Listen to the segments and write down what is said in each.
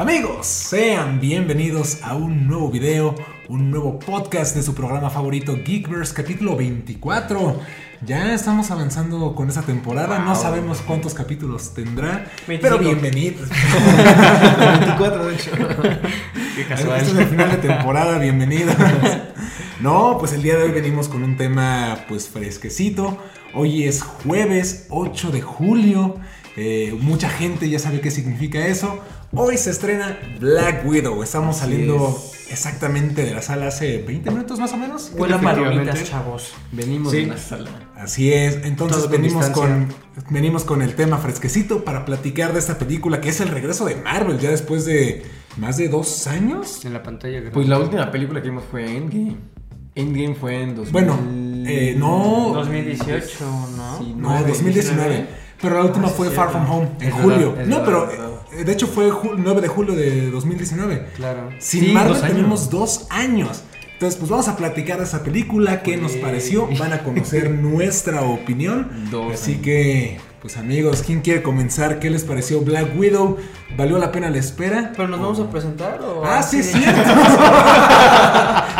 Amigos, sean bienvenidos a un nuevo video, un nuevo podcast de su programa favorito Geekverse, capítulo 24. Ya estamos avanzando con esa temporada, no sabemos cuántos capítulos tendrá, pero 25. bienvenidos. 24 de hecho. Qué Este es el final de temporada, bienvenidos. No, pues el día de hoy venimos con un tema pues fresquecito. Hoy es jueves 8 de julio. Eh, mucha gente ya sabe qué significa eso. Hoy se estrena Black Widow. Estamos Así saliendo exactamente de la sala hace 20 minutos más o menos. Efectivamente. palomitas, chavos. Venimos Sí. de una sala. Así es, entonces venimos con, venimos con el tema fresquecito para platicar de esta película que es el regreso de Marvel ya después de más de dos años. En la pantalla grande. Pues la última película que vimos fue Endgame. Endgame fue en 2000. Bueno, eh, no. 2018, ¿no? Sí, No, nueve. 2019. Pero la última Ah, fue Far. From Home, en Es julio. verdad, no, verdad, pero de hecho fue ju- 9 de julio de 2019. Claro. Sin Sí, Marvel dos años. tenemos dos años. Entonces, pues vamos a platicar de esa película, qué nos Sí. pareció, van a conocer nuestra opinión. Dos Así años. que, pues amigos, ¿quién quiere comenzar? ¿Qué les pareció Black Widow? ¿Valió la pena la espera? ¿Pero nos vamos a presentar o.? Ah, sí, cierto.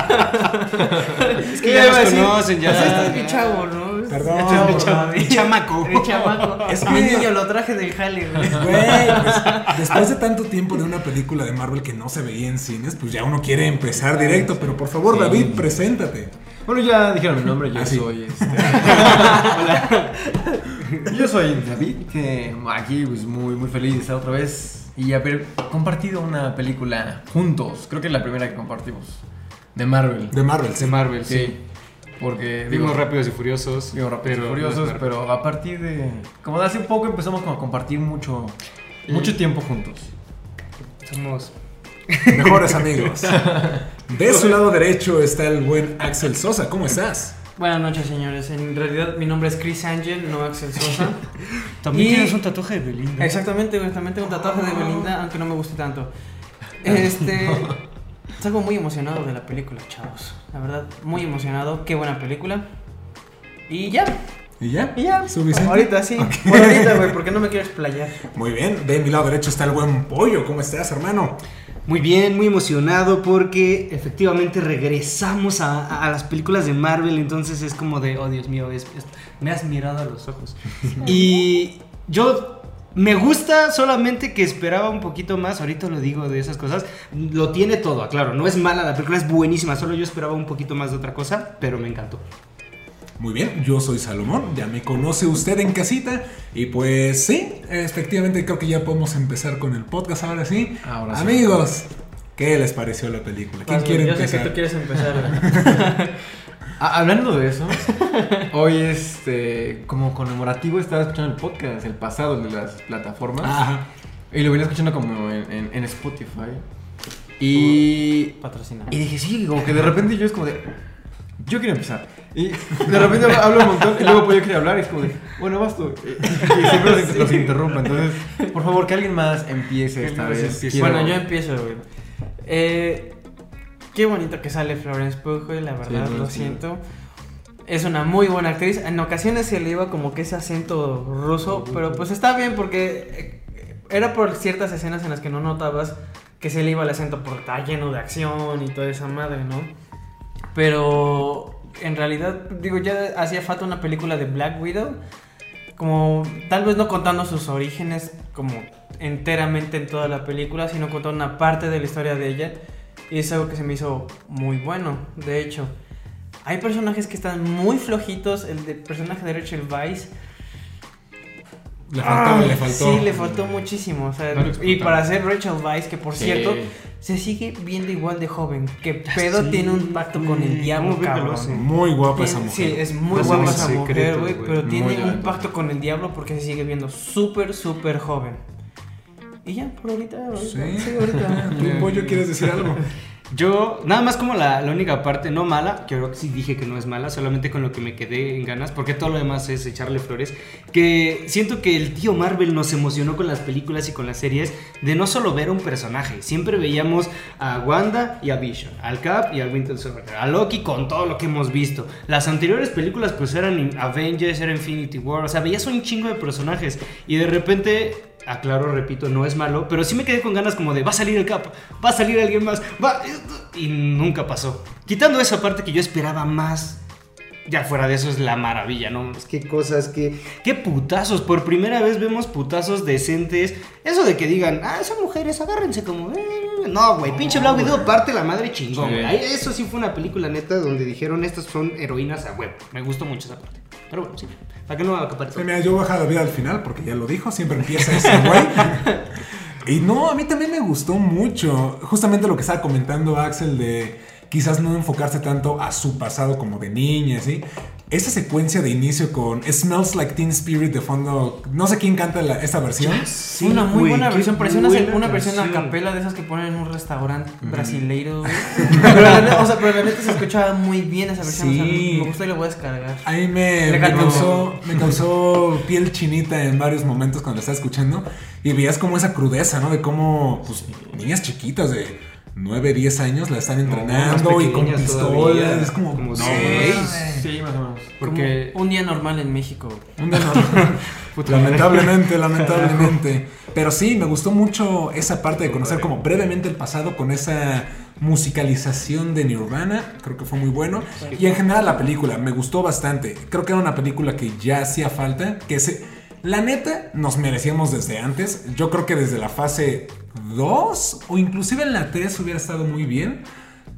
Es que ya nos conocen, ya. Pues este es mi chavo, ¿no? Perdón. Es ¿no? mi chamaco. Mi chamaco. Es Es mi que- niño, lo traje del jale, güey. Güey, pues, después de tanto tiempo de una película de Marvel que no se veía en cines, pues ya uno quiere empezar directo. Pero por favor, Sí. David, preséntate. Bueno, ya dijeron mi nombre, yo Ah, sí. soy este. Hola. Yo soy David, que aquí pues muy muy feliz de estar otra vez y haber compartido una película juntos. Creo que es la primera que compartimos de Marvel. De Marvel, sí. De Marvel, sí. Sí. Porque digo, Vimos Rápidos y Furiosos. Digo, Rápidos y pero Furiosos, no pero a partir de. Como de hace poco empezamos como a compartir mucho. Mucho tiempo juntos. Somos. Mejores amigos. De su lado derecho está el buen Axel Sosa. ¿Cómo estás? Buenas noches, señores. En realidad, mi nombre es Chris Angel, no Axel Sosa. También Y- tienes un tatuaje de Belinda. Exactamente, también tengo un tatuaje de Belinda, aunque no me guste tanto. Este. Salgo muy emocionado de la película, chavos. La verdad, muy emocionado. Qué buena película. Y ya, ¿Y ya? y ya. ¿Suficiente? Ahorita sí. Por ahorita, güey, porque no me quiero explayar. Muy bien. De mi lado derecho está el buen Pollo. ¿Cómo estás, hermano? Muy bien, muy emocionado porque efectivamente regresamos a, a- a las películas de Marvel, entonces es como de, oh Dios mío, es- es- me has mirado a los ojos. Y yo me gusta solamente que esperaba un poquito más, ahorita lo digo de esas cosas, lo tiene todo, claro, no es mala, la película es buenísima, solo yo esperaba un poquito más de otra cosa, pero me encantó. Muy bien, yo soy Salomón, ya me conoce usted en casita y pues sí, efectivamente creo que ya podemos empezar con el podcast ahora sí. Ahora sí. Amigos, ¿qué les pareció la película? ¿Quién Vas, quiere Yo sé empezar? que tú quieres empezar, hablando de eso, hoy este como conmemorativo estaba escuchando el podcast, el pasado el de las plataformas. Ajá. Y lo venía escuchando como en, en- en Spotify. Y, Patrocina. y dije, sí, como que de repente yo es como de. Yo quiero empezar. Y de repente hablo- hablo un montón y luego pues yo quería hablar y es como de, bueno, vas tú. Y, siempre los, los interrumpo. Entonces, por favor, que alguien más empiece esta vez. empiece. Bueno, yo empiezo, güey. Eh, qué bonito que sale Florence Pugh, la verdad, Sí, lo sí. siento. Es una muy buena actriz. En ocasiones se le iba como que ese acento ruso, pero pues está bien porque eh, era por ciertas escenas en las que no notabas que se le iba el acento porque está lleno de acción y toda esa madre, ¿no? Pero en realidad, digo, ya hacía falta una película de Black Widow. Como tal vez no contando sus orígenes como enteramente en toda la película, sino contando una parte de la historia de ella. Y es algo que se me hizo muy bueno, de hecho. Hay personajes que están muy flojitos. El de personaje de Rachel Weisz. Le faltó, ah, le faltó. Sí, le faltó muchísimo. o sea, No lo y para ser Rachel Weisz, que por Sí. cierto, se sigue viendo igual de joven. Que pedo Sí. tiene un pacto con el Mm, diablo, ¿cómo ve que lo cabrón. hace? Muy guapa Tiene- esa mujer. Sí, es muy Es guapa un esa mujer, secreto, güey. güey. Pero Muy tiene un pacto con el diablo porque se sigue viendo súper, súper joven. Y ya, por ahorita. ahorita Sí. sí, ahorita. ¿Tú, Pollo, quieres decir algo? Yo, nada más como la, la única parte no mala, que creo que sí dije que no es mala, solamente con lo que me quedé en ganas, porque todo lo demás es echarle flores, que siento que el tío Marvel nos emocionó con las películas y con las series de no solo ver a un personaje, siempre veíamos a Wanda y a Vision, al Cap y al Winter Soldier, a Loki con todo lo que hemos visto. Las anteriores películas pues eran Avengers, era Infinity War, o sea, veías un chingo de personajes y de repente aclaro, repito, no es malo, pero sí me quedé con ganas como de va a salir el Cap, va a salir alguien más, va y nunca pasó. Quitando esa parte que yo esperaba más. Ya fuera de eso es la maravilla, ¿no? Es que cosas, que. Qué putazos. Por primera vez vemos putazos decentes. Eso de que digan, ah, son mujeres, agárrense como. eh". No, güey, pinche Black Widow parte la madre chingón. Sí. güey. Eso sí fue una película neta donde dijeron estas son heroínas a huevo. Me gustó mucho esa parte. Pero bueno, sí. ¿Para qué no va a acabar Sí, mira, yo baja la vida al final porque ya lo dijo, siempre empieza ese güey. Y no, a mí también me gustó mucho. Justamente lo que estaba comentando Axel de quizás no enfocarse tanto a su pasado como de niña, ¿sí? Esa secuencia de inicio con Smells Like Teen Spirit de fondo, no sé quién canta la- esta versión. Sí, una muy buena versión, parecía una, versión a capela de esas que ponen en un restaurante brasileiro. pero, la o sea, pero la neta se escuchaba muy bien esa versión. o sea, me gustó y la voy a descargar. A mí me, me causó, me causó piel chinita en varios momentos cuando la estaba escuchando. Y veías como esa crudeza, ¿no? De cómo pues, niñas chiquitas de 9, 10 años la están entrenando y con pistolas. todavía, Es como, como no, seis. Sí, más o menos. Porque. Como un día normal en México. Un día normal. lamentablemente, lamentablemente. Pero sí, me gustó mucho esa parte de conocer como brevemente el pasado con esa musicalización de Nirvana. Creo que fue muy bueno. Y en general la película me gustó bastante. Creo que era una película que ya hacía falta. Que se, la neta nos merecíamos desde antes. Yo creo que desde la fase 2 o inclusive en la 3 hubiera estado muy bien.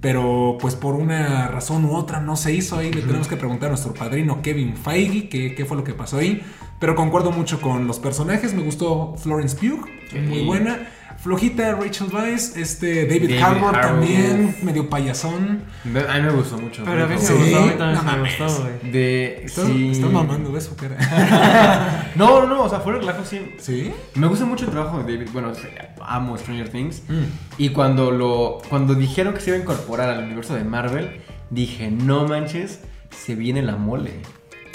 Pero pues por una razón u otra no se hizo. Ahí le tenemos que preguntar a nuestro padrino Kevin Feige qué, qué fue lo que pasó ahí. Pero concuerdo mucho con los personajes. Me gustó Florence Pugh, muy buena. Flojita Rachel Weisz, este David, David Harbour Harbour. también, medio payasón. Me- A mí me gustó mucho. Pero a mí Fue sí me gustó, a mí no también me mames. gustó, güey. De. Estás, sí. estás mamando, ¿ves su cara? No, no, no, o sea, fuera de relajo sí. ¿Sí? Me gusta mucho el trabajo de David. Bueno, amo Stranger Things. Mm. Y cuando lo cuando dijeron que se iba a incorporar al universo de Marvel, dije, no manches, se viene la mole.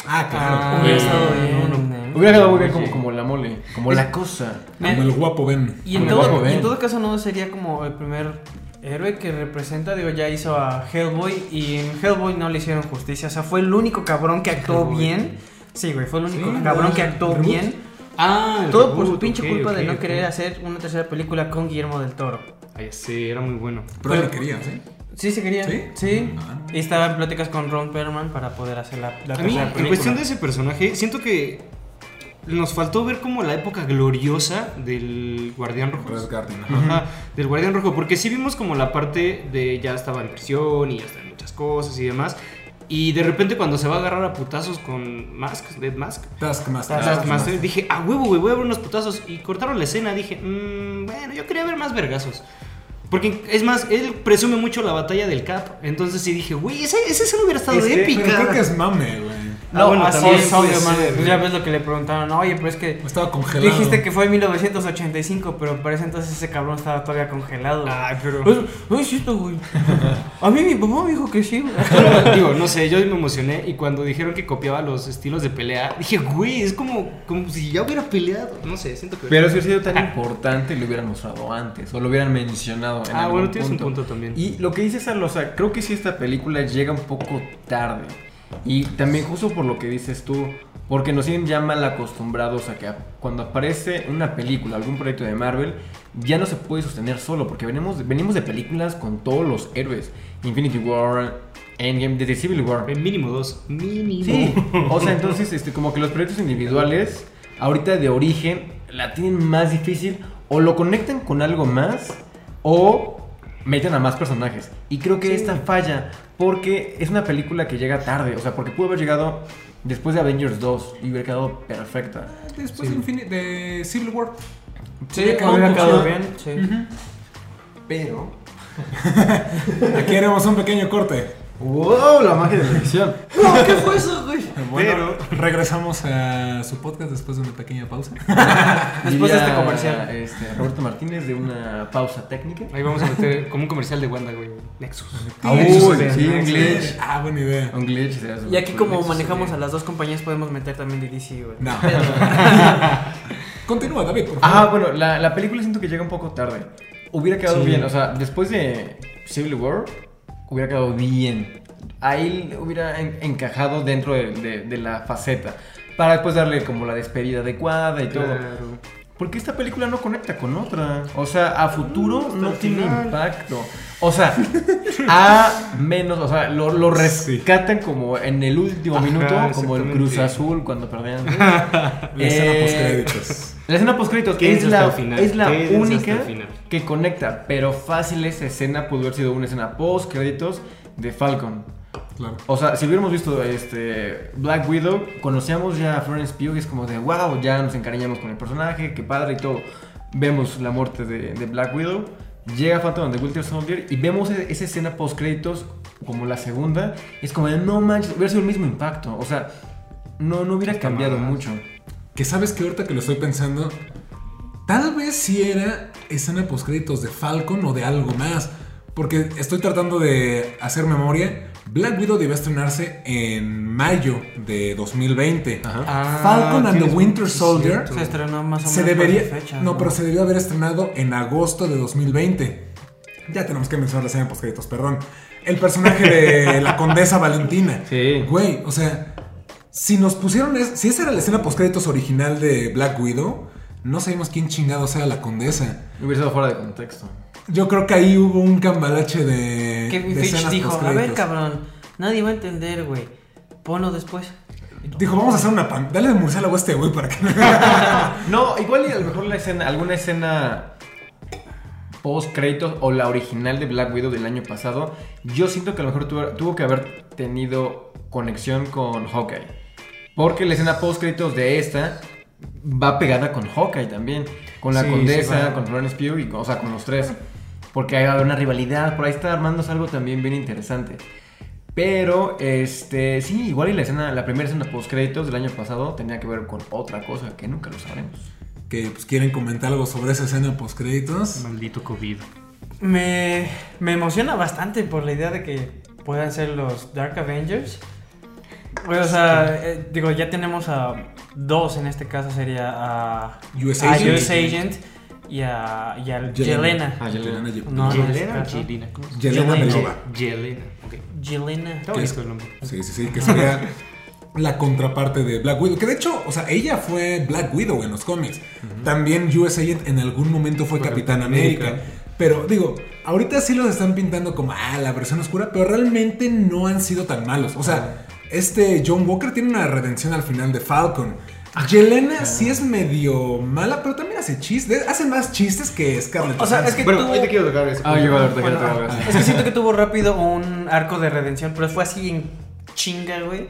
Ah, claro. Ah, hubiera estado bien, bien, ¿eh? Hubiera quedado muy bien como, como la mole, como la cosa. Como el guapo Ben. Y en, todo, guapo y en Ben. todo caso no sería como el primer héroe que representa, digo, ya hizo a Hellboy y en Hellboy no le hicieron justicia, o sea, fue el único cabrón que actuó Hellboy. bien. Sí, güey, fue el único Sí, cabrón que actuó reboot. bien. Ah, el Todo por su pinche culpa de no querer hacer una tercera película con Guillermo del Toro. Ay, sí, era muy bueno. Pero él quería, ¿sí? Sí, se quería. ¿Sí? Sí. Ah. Y estaba en pláticas con Ron Perlman para poder hacer la, la A mí, en película. cuestión de ese personaje, siento que nos faltó ver como la época gloriosa del Guardián Rojo. Red Guardian. ajá. Ajá, del Guardián Rojo, porque sí vimos como la parte de ya estaba en prisión y ya está en muchas cosas y demás. Y de repente cuando se va a agarrar a putazos con Mask, Dead Mask, Taskmaster. Taskmaster, dije, a huevo, güey, voy a ver unos putazos. Y cortaron la escena, dije, "Mm, bueno, yo quería ver más vergazos. Porque es más, él presume mucho la batalla del Cap. Entonces sí dije, güey, esa, esa escena hubiera estado Es que- épica. Pero creo que es mame, güey. Ah, bueno, así es, obvio, man. ser. Ya ves lo que le preguntaron. Oye, pero es que Estaba congelado. dijiste que fue en 1985, pero parece entonces ese cabrón estaba todavía congelado. Ay, pero. Pues, no es cierto, güey. A mí mi papá me dijo que sí. digo, no sé, yo me emocioné y cuando dijeron que copiaba los estilos de pelea, dije, güey, es como, como si ya hubiera peleado. No sé, siento que. Pero si hubiera sido tan importante, lo hubieran mostrado antes o lo hubieran mencionado en ah, algún bueno, tienes un punto también. Y lo que dice Sal, o sea, creo que sí esta película llega un poco tarde. Y también justo por lo que dices tú, porque nos tienen ya mal acostumbrados a que cuando aparece una película, algún proyecto de Marvel, ya no se puede sostener solo, porque venimos, venimos de películas con todos los héroes. Infinity War, Endgame, desde Civil War. Eh, mínimo dos. Mínimo. Sí, o sea, entonces, este, como que los proyectos individuales, ahorita de origen, la tienen más difícil, o lo conectan con algo más, o meten a más personajes. Y creo que esta falla, porque es una película que llega tarde, o sea, porque pudo haber llegado después de Avengers 2 y hubiera quedado perfecta. Después de, Infini- de Civil War. Sí, Hubiera quedado hubiera bien. Sí. Pero... Aquí haremos un pequeño corte. ¡Wow! La magia de la edición. No, ¿qué fue eso, güey? Bueno, regresamos a su podcast después de una pequeña pausa. Después de este comercial. Este, Roberto Martínez de una pausa técnica. Ahí vamos a meter como un comercial de Wanda, güey. Nexus. Ah, Nexus, uy, sí, sí, un glitch. Ah, buena idea. Un glitch. Y aquí como Nexus, manejamos a las dos compañías podemos meter también de DC, güey. No. Continúa, David, por favor. Ah, bueno, la, la película siento que llega un poco tarde. Hubiera quedado Sí. bien, o sea, después de Civil War, hubiera quedado bien. Ahí hubiera en- encajado dentro de, de- de la faceta. Para después darle como la despedida adecuada y todo. Porque esta película no conecta con otra. O sea, a futuro hasta no tiene final. impacto. O sea, a menos, o sea, lo, lo rescatan como en el último Ajá, minuto, como el. Cruz Azul cuando perdían. Eh. La escena postcréditos es la, es la única que conecta, pero fácil esa escena pudo haber sido una escena postcréditos de Falcon. Claro. O sea, si hubiéramos visto este Black Widow, conocíamos ya a Florence Pugh y es como de wow, ya nos encariñamos con el personaje, qué padre y todo. Vemos la muerte de, de Black Widow, llega Phantom the Winter Soldier y vemos e- esa escena post créditos como la segunda. Es como de no manches, hubiera sido el mismo impacto. O sea, no, no hubiera cambiado mucho. Que sabes que ahorita que lo estoy pensando, tal vez si era escena postcréditos de Falcon o de algo más. Porque estoy tratando de hacer memoria. Black Widow debe estrenarse en mayo de 2020. Ajá. Ah, Falcon and the Winter sí, Soldier cierto. Se estrenó más o menos se debería. fechas, no, pero se debió haber estrenado en agosto de 2020. Ya tenemos que mencionar la escena postcréditos, perdón. El personaje de la condesa Valentina. Sí. Güey, o sea, si nos pusieron. es- si esa era la escena postcréditos original de Black Widow, no sabemos quién chingado sea la condesa. Hubiera sido fuera de contexto. Yo creo que ahí hubo un cambalache de. Kevin de Feige escenas dijo, a ver postcréditos". cabrón, nadie va a entender, güey. Ponlo después. Dijo, vamos a hacer una pan. Dale de murciélago a este güey para que. No, igual y a lo mejor la escena, alguna escena post créditos o la original de Black Widow del año pasado, yo siento que a lo mejor tuvo, tuvo que haber tenido conexión con Hawkeye. Porque la escena post créditos de esta va pegada con Hawkeye también, con la Sí, sí, condesa, va. con Florence Pugh y con, o sea, con los tres. Porque hay una rivalidad, por ahí está armándose algo también bien interesante. Pero, este, sí, igual y la escena, la primera escena post créditos del año pasado tenía que ver con otra cosa que nunca lo sabremos. que pues, quieren comentar algo sobre esa escena postcréditos. Maldito COVID. Me, me emociona bastante por la idea de que puedan ser los Dark Avengers. O sea, eh, digo, ya tenemos a dos en este caso, sería a US a Agent. US Agent y a, y a Yelena. Yelena. Ah, Yelena. Yelena. No, no, ¿Yelena. Yelena? ¿Cómo se Yelena Yelena. Belova. Yelena, ok. Yelena. Está ¿Qué es? bonito el nombre. Sí, sí, sí, que sería la contraparte de Black Widow. Que de hecho, o sea, ella fue Black Widow en los cómics. También US Agent en algún momento fue Fue Capitán Capitán América. América. Pero digo, ahorita sí los están pintando como, ah, la versión oscura, pero realmente no han sido tan malos. O sea, este John Walker tiene una redención al final de Falcon. Yelena sí es medio mala, pero también hace chistes. Hace más chistes que Scarlett. O sea, es que Bueno, tuvo- ahí te quiero tocar eso. Ah, yo iba a darte Bueno, hagas. es que siento que tuvo rápido un arco de redención, pero fue así en chinga, güey.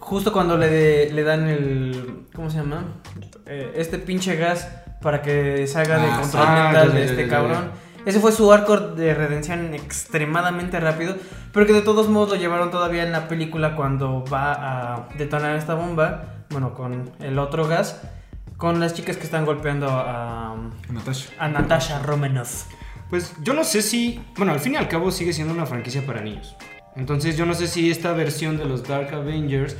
Justo cuando le, le dan el. ¿Cómo se llama? Eh, este pinche gas para que salga de Ah, control sí. Ah, mental ya, de ya, este ya, ya, cabrón. Ese fue su arco de redención extremadamente rápido, pero que de todos modos lo llevaron todavía en la película cuando va a detonar esta bomba, bueno, con el otro gas, con las chicas que están golpeando a, Natasha. a Natasha Romanoff. Pues yo no sé si, bueno, al fin y al cabo sigue siendo una franquicia para niños. Entonces yo no sé si esta versión de los Dark Avengers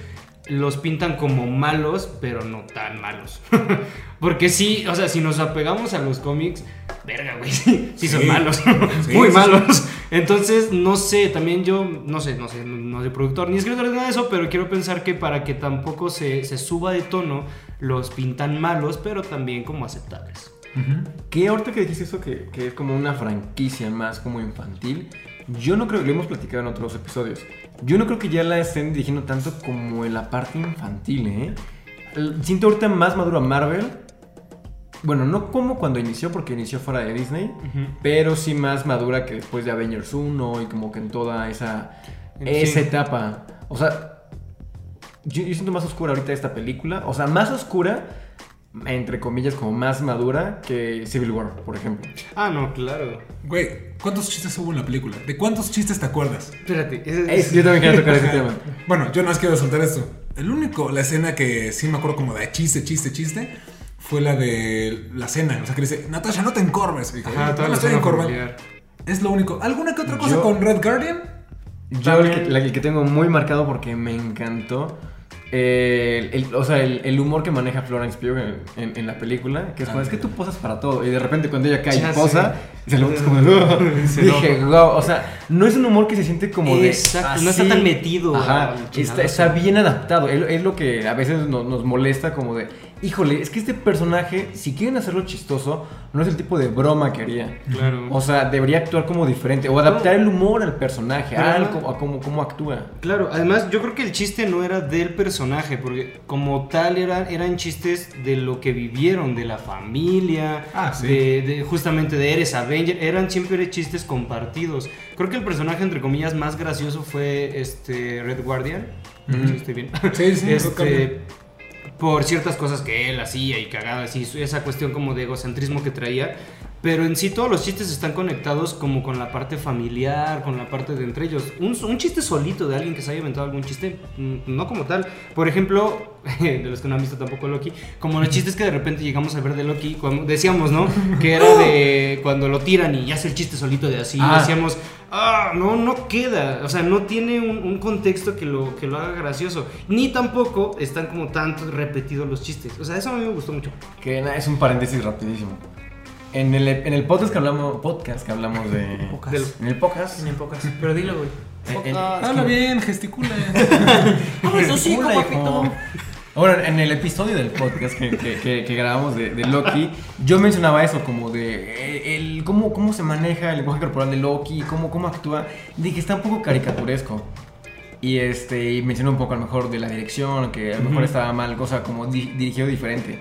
los pintan como malos, pero no tan malos. Porque sí, o sea, si nos apegamos a los cómics, verga, güey, sí, sí son malos. Sí, Muy malos. Entonces, no sé, también yo, no sé, no sé, no, soy productor ni escritor de nada de eso, pero quiero pensar que para que tampoco se, se suba de tono, los pintan malos, pero también como aceptables. Que ahorita que dijiste eso, que, que es como una franquicia más como infantil, yo no creo, lo hemos platicado en otros episodios, yo no creo que ya la estén dirigiendo tanto como en la parte infantil, ¿eh? Siento ahorita más maduro a Marvel. Bueno, no como cuando inició, porque inició fuera de Disney, pero sí más madura que después de Avengers 1 y como que en toda esa, esa etapa. O sea, yo, yo siento más oscura ahorita esta película. O sea, más oscura, entre comillas, como más madura que Civil War, por ejemplo. Ah, no, claro. Güey, ¿cuántos chistes hubo en la película? ¿De cuántos chistes te acuerdas? Espérate, Es- yo también quería tocar ese tema. Bueno, yo no más quiero soltar esto. El único, la escena que sí me acuerdo como de chiste, chiste, chiste, fue la de la cena. O sea, que le dice, Natasha, no te encorves. Y dijo, Ajá, "No estoy encorvando". Es lo único. ¿Alguna que otra cosa Yo- con Red Guardian? Yo el que, la- el que tengo muy marcado porque me encantó. Eh, el, o sea, el, el humor que maneja Florence Pugh en, en- en la película, que es como, Ah, es que tú posas para todo, y de repente cuando ella cae y posa, se lo es como, Se dije, wow, o sea, no es un humor que se siente como de. Exacto, no está tan metido Ajá, está, está bien adaptado. Es, es lo que a veces no- nos molesta, como de. Híjole, es que este personaje, si quieren hacerlo chistoso, no es el tipo de broma que haría. Claro. O sea, debería actuar como diferente. O adaptar el humor al personaje, a, cómo- a cómo, cómo actúa. Claro, además yo creo que el chiste no era del personaje, porque como tal eran, eran chistes de lo que vivieron, de la familia, Ah, sí. de, de- justamente de Eres Avenger, eran siempre chistes compartidos. Creo que el personaje, entre comillas, más gracioso fue este Red Guardian. Ujú. Sí, estoy bien. Sí, sí, Este. Por ciertas cosas que él hacía y cagadas y su- esa cuestión como de egocentrismo que traía. Pero en sí todos los chistes están conectados como con la parte familiar, con la parte de entre ellos. Un, un chiste solito de alguien que se haya inventado algún chiste, mm, no como tal. Por ejemplo, de los que no han visto tampoco Loki, como los chistes que de repente llegamos a ver de Loki, cuando decíamos, ¿no? Que era de cuando lo tiran y hace el chiste solito de así. Ah. Decíamos, ah, no, no queda. O sea, no tiene un, un contexto que lo, que lo haga gracioso. Ni tampoco están como tanto repetidos los chistes. O sea, eso a mí me gustó mucho. Que es un paréntesis rapidísimo. En el, en el podcast que hablamos, podcast que hablamos de. Podcast. del- en el podcast. En pocas. Pero dilo, güey. en- en- Habla bien, gesticula. Gesticula, hijo. Ahora, en el episodio del podcast que, que- que- que grabamos de, de Loki, yo mencionaba eso, como de eh, el, cómo, cómo se maneja el lenguaje corporal de Loki, cómo, cómo actúa. Dije, está un poco caricaturesco. Y este y mencioné un poco a lo mejor de la dirección, que a lo mejor estaba mal, cosa como di- dirigido diferente.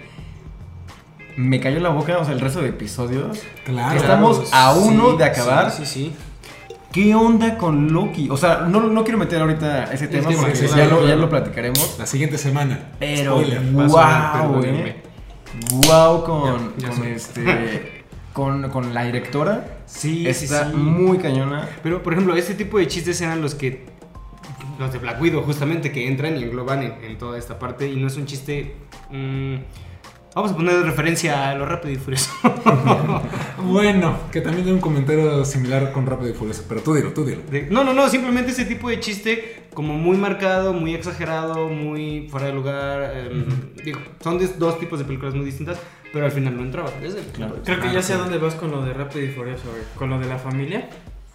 Me cayó la boca, o sea, el resto de episodios. Claro. Estamos a uno Sí, de acabar. Sí, sí, sí. ¿Qué onda con Loki? O sea, no, no quiero meter ahorita ese tema porque sí, ya, lo, ya lo platicaremos. La siguiente semana. Pero Spoiler. Wow, eh. Wow con, Ya, ya con este con, con la directora. Sí, Está muy cañona. Pero, por ejemplo, este tipo de chistes eran los que. Los de Black Widow, justamente, que entran y engloban en, en toda esta parte. Y no es un chiste. mm, vamos a poner de referencia a lo rápido y furioso. Bueno, que también hay un comentario similar con Rápido y Furioso. Pero tú dilo, tú dilo. No, no, no, simplemente ese tipo de chiste, como muy marcado, muy exagerado, muy fuera de lugar. em, digo, son dos tipos de películas muy distintas, pero al final no entraba. Desde el- Claro. Creo que Claro, ya sé a dónde vas con lo de Rápido y Furioso, güey. Con lo de la familia.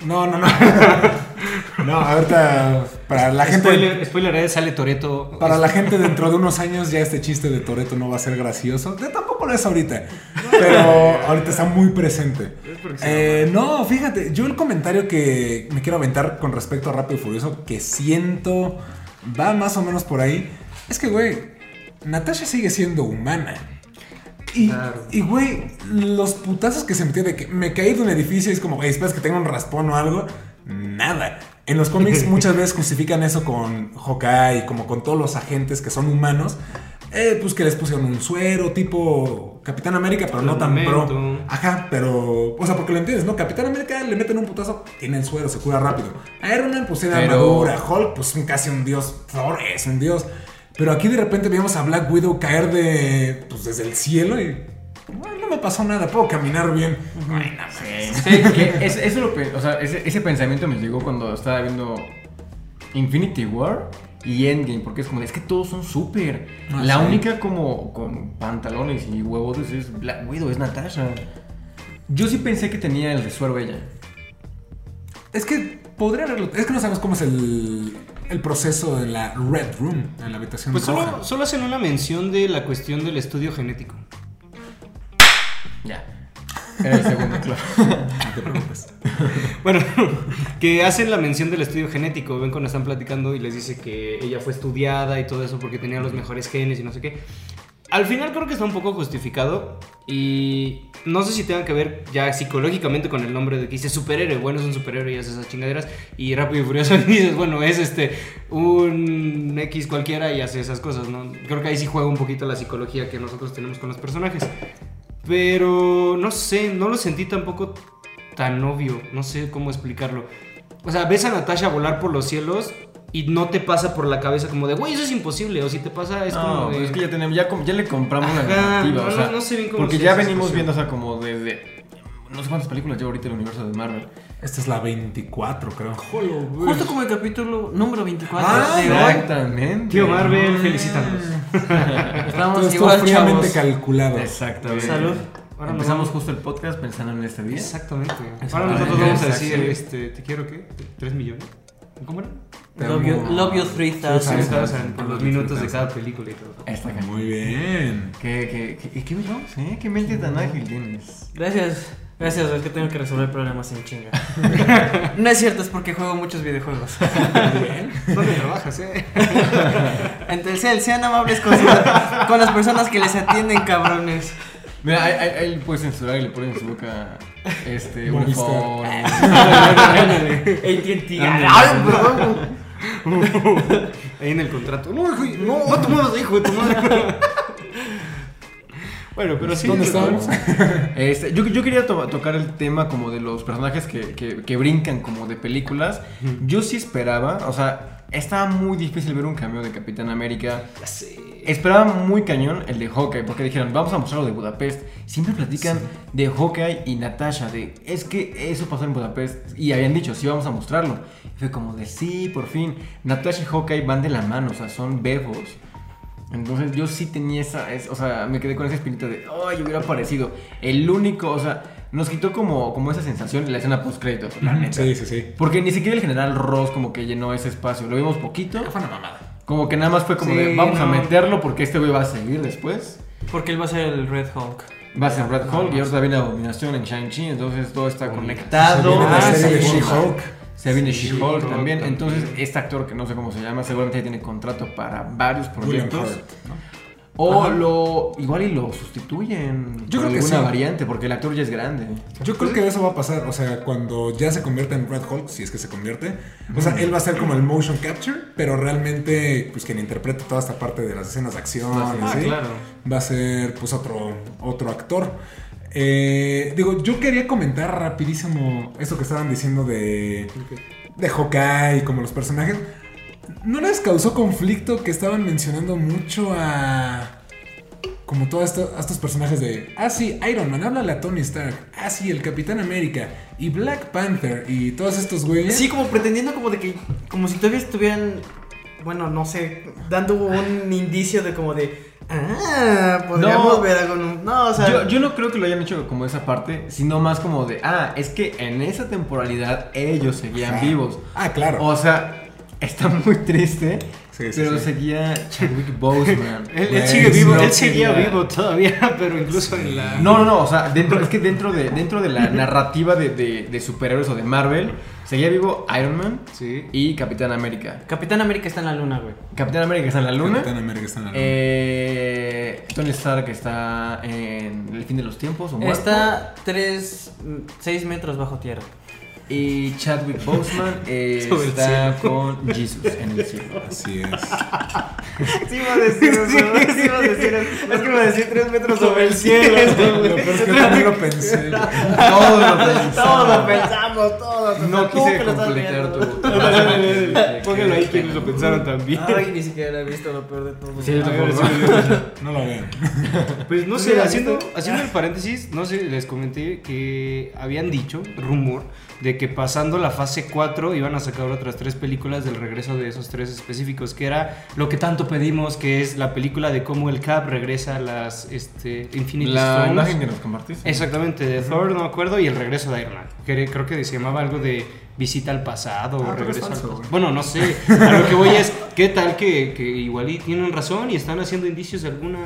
No, no, no. no, ahorita para la gente Spoiler, spoiler, eh, sale Toreto. para la gente dentro de unos años ya este chiste de Toreto no va a ser gracioso. Tampoco lo es ahorita. Pero ahorita está muy presente. Eh, no, fíjate, yo el comentario que me quiero aventar con respecto a Rápido y Furioso que siento va más o menos por ahí es que güey, Natasha sigue siendo humana. Y, Claro. y, güey, los putazos que se metió de que me caí de un edificio y es como, güey, esperas que tenga un raspón o algo. Nada. En los cómics muchas veces justifican eso con Hawkeye, como con todos los agentes que son humanos. Eh, pues que les pusieron un suero tipo Capitán América, pero no tan pro. Ajá, pero. O sea, porque lo entiendes, ¿no? Capitán América le meten un putazo, tiene el suero, se cura rápido. Iron Man, pues tiene Pero- armadura. Hulk, pues casi un dios. Thor es un dios. Pero aquí de repente vemos a Black Widow caer de. Pues desde el cielo y. "Bueno, no me pasó nada, puedo caminar bien. Ay, no, mames. Sí, que es- eso lo o sea, ese, ese pensamiento me llegó cuando estaba viendo Infinity War y Endgame, porque es como, es que todos son súper. Ah, la única como con pantalones y huevotes es Black Widow, es Natasha. Yo sí pensé que tenía el resuelvo ella. Es que podría haberlo. Es que no sabemos cómo es el, el proceso en la Red Room, en la habitación Pues roja. solo, solo hacen una mención de la cuestión del estudio genético. Ya. Era el segundo, claro. No te preocupes. Bueno, que hacen la mención del estudio genético. Ven cuando están platicando y les dice que ella fue estudiada y todo eso porque tenía los mejores genes y no sé qué. Al final creo que está un poco justificado y no sé si tenga que ver ya psicológicamente con el nombre de que dice superhéroe. Bueno, es un superhéroe y hace esas chingaderas. Y rápido y furioso y dices, bueno, es este un X cualquiera y hace esas cosas, ¿no? Creo que ahí sí juega un poquito la psicología que nosotros tenemos con los personajes. Pero no sé, no lo sentí tampoco tan obvio, no sé cómo explicarlo. O sea, ves a Natasha volar por los cielos y no te pasa por la cabeza como de, güey, eso es imposible. O si te pasa, es no, como de. pues es que ya, tenemos, ya, le compramos la Ajá, narrativa. no, o sea, no- no sé bien cómo Porque ya venimos cuestión. viendo, o sea, como desde. No sé cuántas películas lleva ahorita el universo de Marvel. Esta es la 24, creo. Justo como el capítulo número 24. Ah, de Exactamente. Tío Marvel, felicítanos. Estamos Todo estuvo igual, fríamente chavos. calculado. Exactamente. Salud. Ahora Empezamos justo el podcast pensando en este día. Exactamente. Ahora nosotros vamos a decir, este, te quiero qué? ¿Tres millones? ¿Cómo era? Love you, love you 3000. Sí, sí, sí. por los minutos de cada película y todo. Esta canción. Muy bien. ¿Qué, qué, qué, qué veloz, eh? ¿Qué mente tan ágil tienes? Gracias. Gracias, es que tengo que resolver problemas en chinga. no es cierto, es porque juego muchos videojuegos. ¿Dónde trabajas, eh? En Telcel, sean amables con, con las personas que les atienden, cabrones. Mira, ahí, ahí, ahí puedes censurar y le pones en su boca este, un phone. AT&T. Ahí en el contrato. No, hijo, no, no te muevas, hijo de tu madre. Bueno, pero sí. ¿Dónde estábamos? Este, yo, yo quería to- tocar el tema como de los personajes que, que, que brincan como de películas. Yo sí esperaba, o sea, estaba muy difícil ver un cambio de Capitán América. Ya sé. Esperaba muy cañón el de Hawkeye, porque dijeron, vamos a mostrarlo de Budapest. Siempre platican de Hawkeye y Natasha, de, es que eso pasó en Budapest. Y habían dicho, sí, vamos a mostrarlo. Y fue como de, sí, por fin. Natasha y Hawkeye van de la mano, o sea, son bebos. Entonces yo sí tenía esa, es- o sea, me quedé con esa espinita de, ay, hubiera parecido. El único, o sea, nos quitó como, como esa sensación en la escena post créditos, la neta. Sí, sí, sí. Porque ni siquiera el general Ross como que llenó ese espacio. Lo vimos poquito. Fue una mamada. Como que nada más fue como Sí, de, vamos a no. meterlo porque este güey va a seguir después. Porque él va a ser el Red Hulk. Va a ser Red Nada Hulk y más. ahora viene Abominación en Shang-Chi, entonces todo está Se conectado. viene la Ah, sí. She-Hulk. Se viene She-Hulk She-Hulk también. también. Entonces, este actor que no sé cómo se llama, seguramente ya tiene contrato para varios proyectos. Hurt, ¿no? O Ajá. lo. Igual y lo sustituyen. Yo creo que sí. variante, porque el actor ya es grande. Yo creo que eso va a pasar, o sea, cuando ya se convierta en Red Hulk, si es que se convierte, o sea, él va a ser como el motion capture, pero realmente, pues quien interprete toda esta parte de las escenas de acción, Ah, claro. va a ser pues otro, otro actor. Eh, digo, yo quería comentar rapidísimo esto que estaban diciendo de, de Hawkeye, como los personajes. ¿No les causó conflicto que estaban mencionando mucho a... Como todos estos personajes de... Ah, sí, Iron Man, háblale a Tony Stark. Ah, sí, el Capitán América. Y Black Panther. Y todos estos güeyes. Sí, como pretendiendo como de que, como si todavía estuvieran, bueno, no sé, dando un indicio de como de, ah, podríamos No. ver algo, no, o sea, Yo, yo no creo que lo hayan hecho como esa parte, sino más como de, ah, es que en esa temporalidad ellos seguían vivos. Ah, claro. O sea, está muy triste, Sí, sí, pero sí. seguía Chadwick Boseman. Él, él sigue vivo, no él seguía quería- vivo todavía, pero incluso en la. No, no, no, o sea, dentro, es que dentro de, dentro de la narrativa de, de- de superhéroes o de Marvel, seguía vivo Iron Man Sí. y Capitán América. Capitán América está en la luna, güey. Capitán América está en la luna. Capitán América está en la luna. Eh, Tony Stark está en el fin de los tiempos o muerto. Está 3, 6 metros bajo tierra. Y Chadwick Boseman eh, está con Jesus en el cielo. Así es. Sí iba a decir eso, sí iba a decir eso. Es que iba a decir 3 metros sobre el cielo. Lo peor es que yo también lo pensé. Todos lo pensamos. Todos lo pensamos, todos. No quise completar tu. Póngalo ahí quienes lo pensaron también. Ay, ni siquiera he visto lo peor de todo. Sí, yo tampoco. No lo vean. Pues no ¿Tú sé, sí haciendo, haciendo el paréntesis, no sé, les comenté que habían dicho, rumor, de que pasando la fase 4 iban a sacar otras tres películas del regreso de esos tres específicos, que era lo que tanto pedimos, que es la película de cómo el Cap regresa a las este, Infinity La Stones. imagen que nos compartiste. Exactamente, de Thor, no me acuerdo, y el regreso de Iron Man. Que creo que se llamaba algo de visita al pasado Ah, o regreso falso, al pasado. Bueno, no sé. A lo que voy es, ¿qué tal que, que igual y tienen razón y están haciendo indicios de alguna.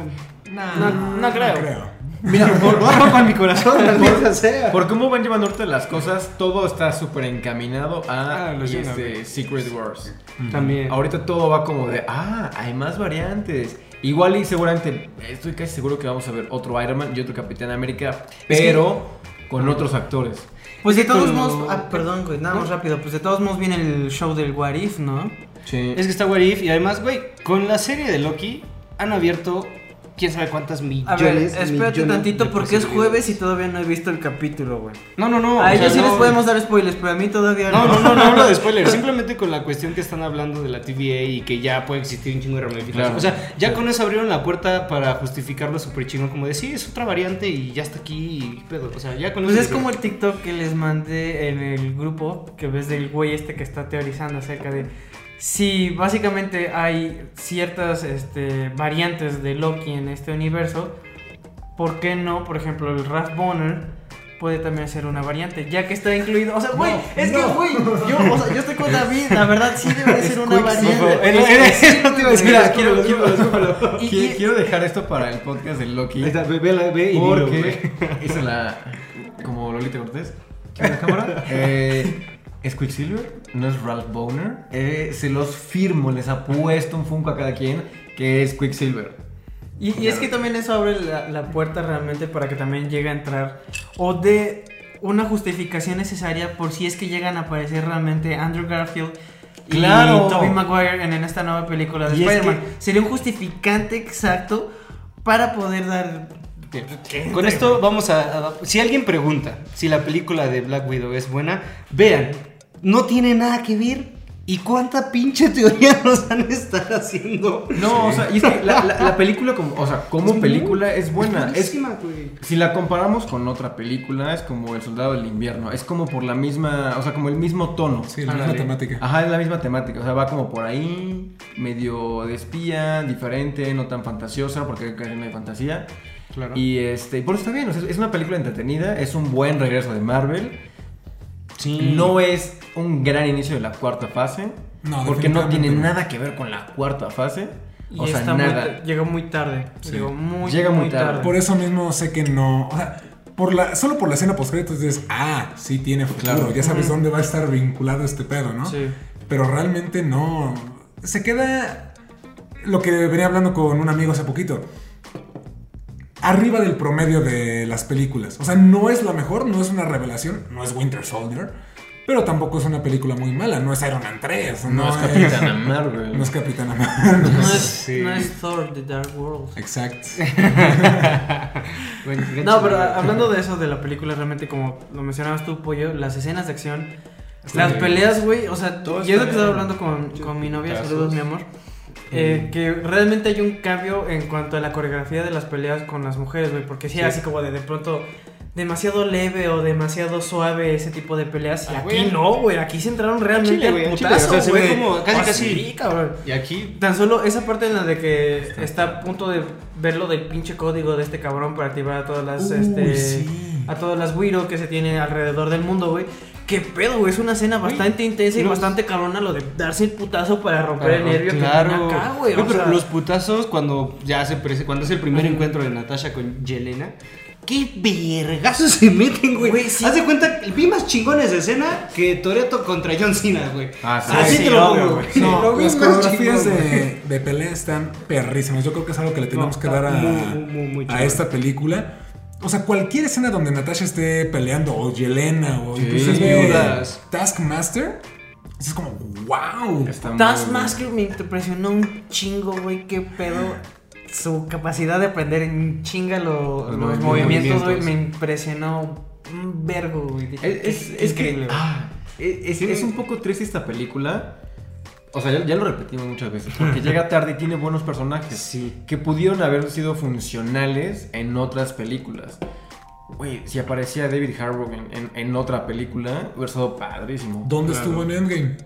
No, no creo. Mira, por, con mi corazón, maldita sea. por cómo van llevando ahorita las cosas, todo está súper encaminado a Ah, los este, Secret Wars. También. Ahorita todo va como de, ah, hay más variantes. Igual y seguramente, estoy casi seguro que vamos a ver otro Iron Man y otro Capitán América, Es que- pero con otros actores. Pues de todos Pero- modos, ah, perdón, güey, nada más rápido. Pues de todos modos viene el show del What If, ¿no? Sí. Es que está What If y además, güey, con la serie de Loki han abierto quién sabe cuántas millones. A ver, espérate millones tantito porque es jueves y todavía no he visto el capítulo, güey. No, no, no. A ellos sea, sí no- les podemos dar spoilers, pero a mí todavía No, no, no, no hablo de spoilers. Simplemente con la cuestión que están hablando de la TVA y que ya puede existir un chingo de ramificaciones. Claro. O sea, ya con eso abrieron la puerta para justificarlo súper chingón. Como de sí, es otra variante y ya está aquí y pedo. O sea, ya con Pues eso. es como el TikTok que les mandé en el grupo, que ves del güey este que está teorizando acerca de si básicamente hay ciertas este, variantes de Loki en este universo, ¿por qué no, por ejemplo, el Ralph Bonner puede también ser una variante, ya que está incluido, o sea, güey, No, es que, güey, yo, o sea, yo estoy con David, la verdad sí debe de ser una variante. Era- era- eso te iba a decir, Mira, escúpelo, quiero, dejar esto para el podcast de Loki. Ahí está, ve, ve la- ve y. Porque hizo la. Como Lolita Cortés. ¿Qué cámara? Eh, es Quicksilver, no es Ralph Boner. Eh, se los firmo, les apuesto un Funko a cada quien que es Quicksilver. Y, y es que también eso abre la, la puerta realmente para que también llegue a entrar o de una justificación necesaria por si es que llegan a aparecer realmente Andrew Garfield y Claro. Tobey Maguire en, en esta nueva película de Y es Spider-Man. que- Sería un justificante exacto para poder dar... Con esto vamos a, a- Si alguien pregunta si la película de Black Widow es buena, vean, no tiene nada que ver. ¿Y cuánta pinche teoría nos han estado haciendo? No, o sea, y es que la, la- la película, como, o sea, como película es buena. Es, buenísima, güey. si la comparamos con otra película, es como El Soldado del Invierno. Es como por la misma, o sea, como el mismo tono. Sí, la misma temática. Ajá, es la misma temática, o sea, va como por ahí, medio de espía, diferente, no tan fantasiosa, porque casi no hay fantasía. Claro. Y este, y por eso está bien, o sea, es una película entretenida, es un buen regreso de Marvel. Sí. No es un gran inicio de la cuarta fase, No, porque no tiene nada que ver con la cuarta fase. Y o sea, está muy llegó muy tarde. Sí. Llegó muy, Llega muy muy tarde. tarde. Por eso mismo sé que no. O sea, por la, solo por la escena post dices, ah, sí tiene futuro. Claro. Ya sabes dónde va a estar vinculado este pedo, ¿no? Sí. Pero realmente no. Se queda. Lo que venía hablando con un amigo hace poquito. Arriba del promedio de las películas. O sea, no es la mejor, no es una revelación, no es Winter Soldier. Pero tampoco es una película muy mala, no es Iron Man 3. No, es Capitana Marvel. No es Capitana Marvel. No es, Sí. no es Thor, The Dark World. Exacto. No, pero hablando de eso, de la película, realmente, como lo mencionabas tú, Pollo, las escenas de acción, las peleas, güey, o sea, Todo y es lo que estaba hablando con, con mi novia, Casos. saludos, mi amor, eh, que realmente hay un cambio en cuanto a la coreografía de las peleas con las mujeres, güey, porque sí, Sí. así como de, de pronto demasiado leve o demasiado suave ese tipo de peleas, y Ah, aquí güey. no, güey, aquí se entraron realmente Chile, güey, al chile, putazo, o sea, se como casi, casi- sí, cabrón. Y aquí. Tan solo esa parte en la de que está a punto de ver lo del pinche código de este cabrón para activar a todas las Uy, este sí. a todas las Wiro que se tiene alrededor del mundo, güey. Qué pedo, güey, es una escena bastante intensa y los- bastante cabrona lo de darse el putazo para romper el nervio claro. que tiene acá, güey. Pero sea, los putazos cuando ya se prese- cuando es el primer encuentro de Natasha con Yelena. ¡Qué vergazos se meten, güey! Güey, sí. Haz de cuenta, vi más chingones de escena que Toreto contra John Cena, güey. Ah, sí. Así Sí, te lo pongo, güey. No, las coreografías de, de pelea están perrísimas. Yo creo que es algo que le tenemos No, que dar a, muy, muy, muy, muy a chingón. esta película. O sea, cualquier escena donde Natasha esté peleando, o Yelena, o Sí. inclusive Viudas. Taskmaster, es como, wow. Taskmaster me impresionó un chingo, güey, qué pedo. Su capacidad de aprender en chinga lo- Los los, movimientos, güey, me impresionó un vergo, güey. Es, es, que increíble, güey. ah, es, es- es un poco triste esta película. O sea, ya, ya lo repetimos muchas veces. Porque llega tarde y tiene buenos personajes. Sí. Que pudieron haber sido funcionales en otras películas. Güey, si aparecía David Harbour en, en- en otra película, hubiera estado padrísimo. ¿Dónde Claro. estuvo en Endgame?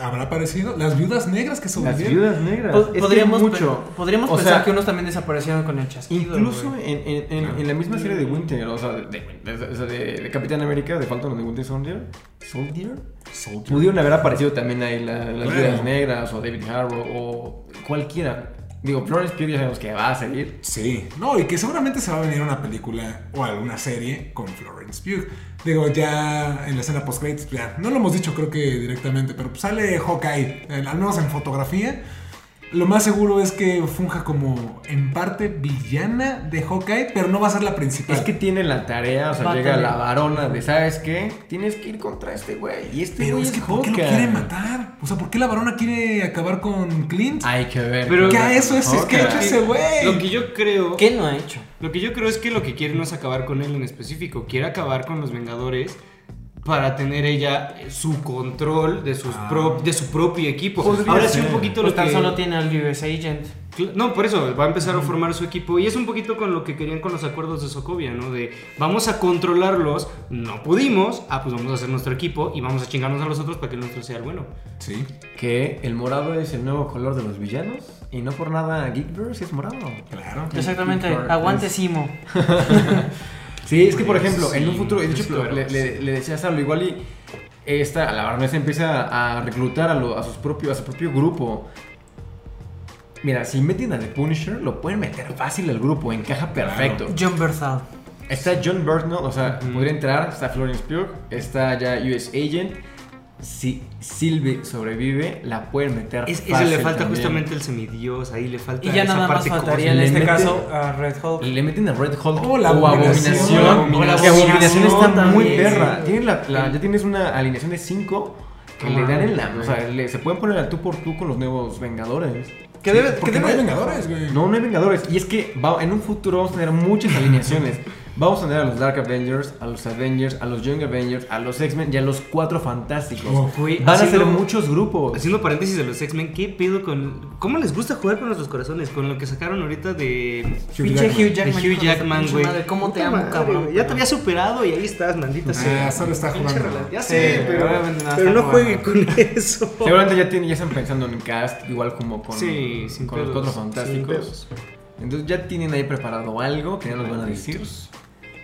¿Habrá aparecido? Las viudas negras que Las sobrevivieron. viudas negras. Pod- Es que podríamos mucho. podríamos O pensar sea, que unos también desaparecieron con el chasquido. Incluso en, en- en- en la misma serie de Winter, o sea, de, de- de- de- de Capitán América, de Falcon de Winter Soldier, Soldier, Soldier. pudieron haber aparecido también ahí la- las Claro. viudas negras, o David Harbour, o cualquiera. Digo, Florence Pugh ya sabemos que va a seguir. Sí, no, y que seguramente se va a venir una película o alguna serie con Florence Pugh. Digo, ya en la escena post credits ya no lo hemos dicho creo que directamente, pero sale Hawkeye, al menos en fotografía. Lo más seguro es que funja como en parte villana de Hawkeye, pero no va a ser la principal. Es que tiene la tarea, o sea, Va llega la varona de, ¿sabes qué? Tienes que ir contra este güey. Y este pero güey es que ¿por qué lo quiere matar? O sea, ¿por qué la varona quiere acabar con Clint? Hay que ver. Pero- qué ¿Qué onda a eso es, es que ha hecho ese güey? Lo que yo creo. ¿Qué no ha hecho? Lo que yo creo es que lo que quiere no es acabar con él en específico, quiere acabar con los Vengadores para tener ella su control de, sus Ah. pro- de su propio equipo. Podría Ahora sí un poquito Pues lo tan que... solo tiene al US Agent. No, por eso, va a empezar a formar su equipo y es un poquito con lo que querían con los acuerdos de Sokovia, ¿no? De vamos a controlarlos, no pudimos, ah, pues vamos a hacer nuestro equipo y vamos a chingarnos a los otros para que el nuestro sea el bueno. Sí. Que el morado es el nuevo color de los villanos. Y no por nada Geekverse es morado. Claro. Exactamente. Aguante Simo. Sí, es que por ejemplo, en un futuro, de hecho, le, le, le decía a Salo, igual y esta, la baronesa empieza a reclutar a, lo- a sus propios, a su propio grupo. Mira, si meten a The Punisher, lo pueden meter fácil al grupo, encaja perfecto. John Berthal. Está John Burnell, o sea, podría entrar, está Florence Pugh, está ya US Agent. Si Sylvie sobrevive, la pueden meter Es, fácil le falta también. justamente el semidios, ahí le falta Y ya esa nada más parte faltaría en este mete- caso a Red Hulk. Le meten a Red Hulk Oh, la o Abominación. Abominación. O la Abominación. Que Abominación está también, muy sí. perra. Tienes la, la- ya tienes una alineación de 5 que Ah, le dan en la. O sea, le- se pueden poner al tú por tú con los nuevos Vengadores. Que debe, que Porque no hay debe, Vengadores, güey. No, no hay Vengadores. Y es que va- en un futuro vamos a tener muchas alineaciones. Vamos a tener a los Dark Avengers, a los Avengers, a los Young Avengers, a los X-Men y a los Cuatro Fantásticos. Oh, Güey, Van a ser muchos grupos. Haciendo paréntesis de los X-Men, ¿qué pedo con. ¿Cómo les gusta jugar con nuestros corazones? Con lo que sacaron ahorita de. Hugh Pinche Jackman. Hugh Jackman. de Hugh Jackman, güey. madre, ¿Cómo te amo, madre, cabrón? Ya te había superado y ahí estás, maldita Ah, sea. solo está jugando. Ya Sí, sé, pero, no pero no juegue jugando. con eso. Seguramente ya, tienen, ya están pensando en cast, igual como con, Sí, con los pedos, Cuatro sin Fantásticos. Entonces ya tienen ahí preparado algo que ya nos van a decir.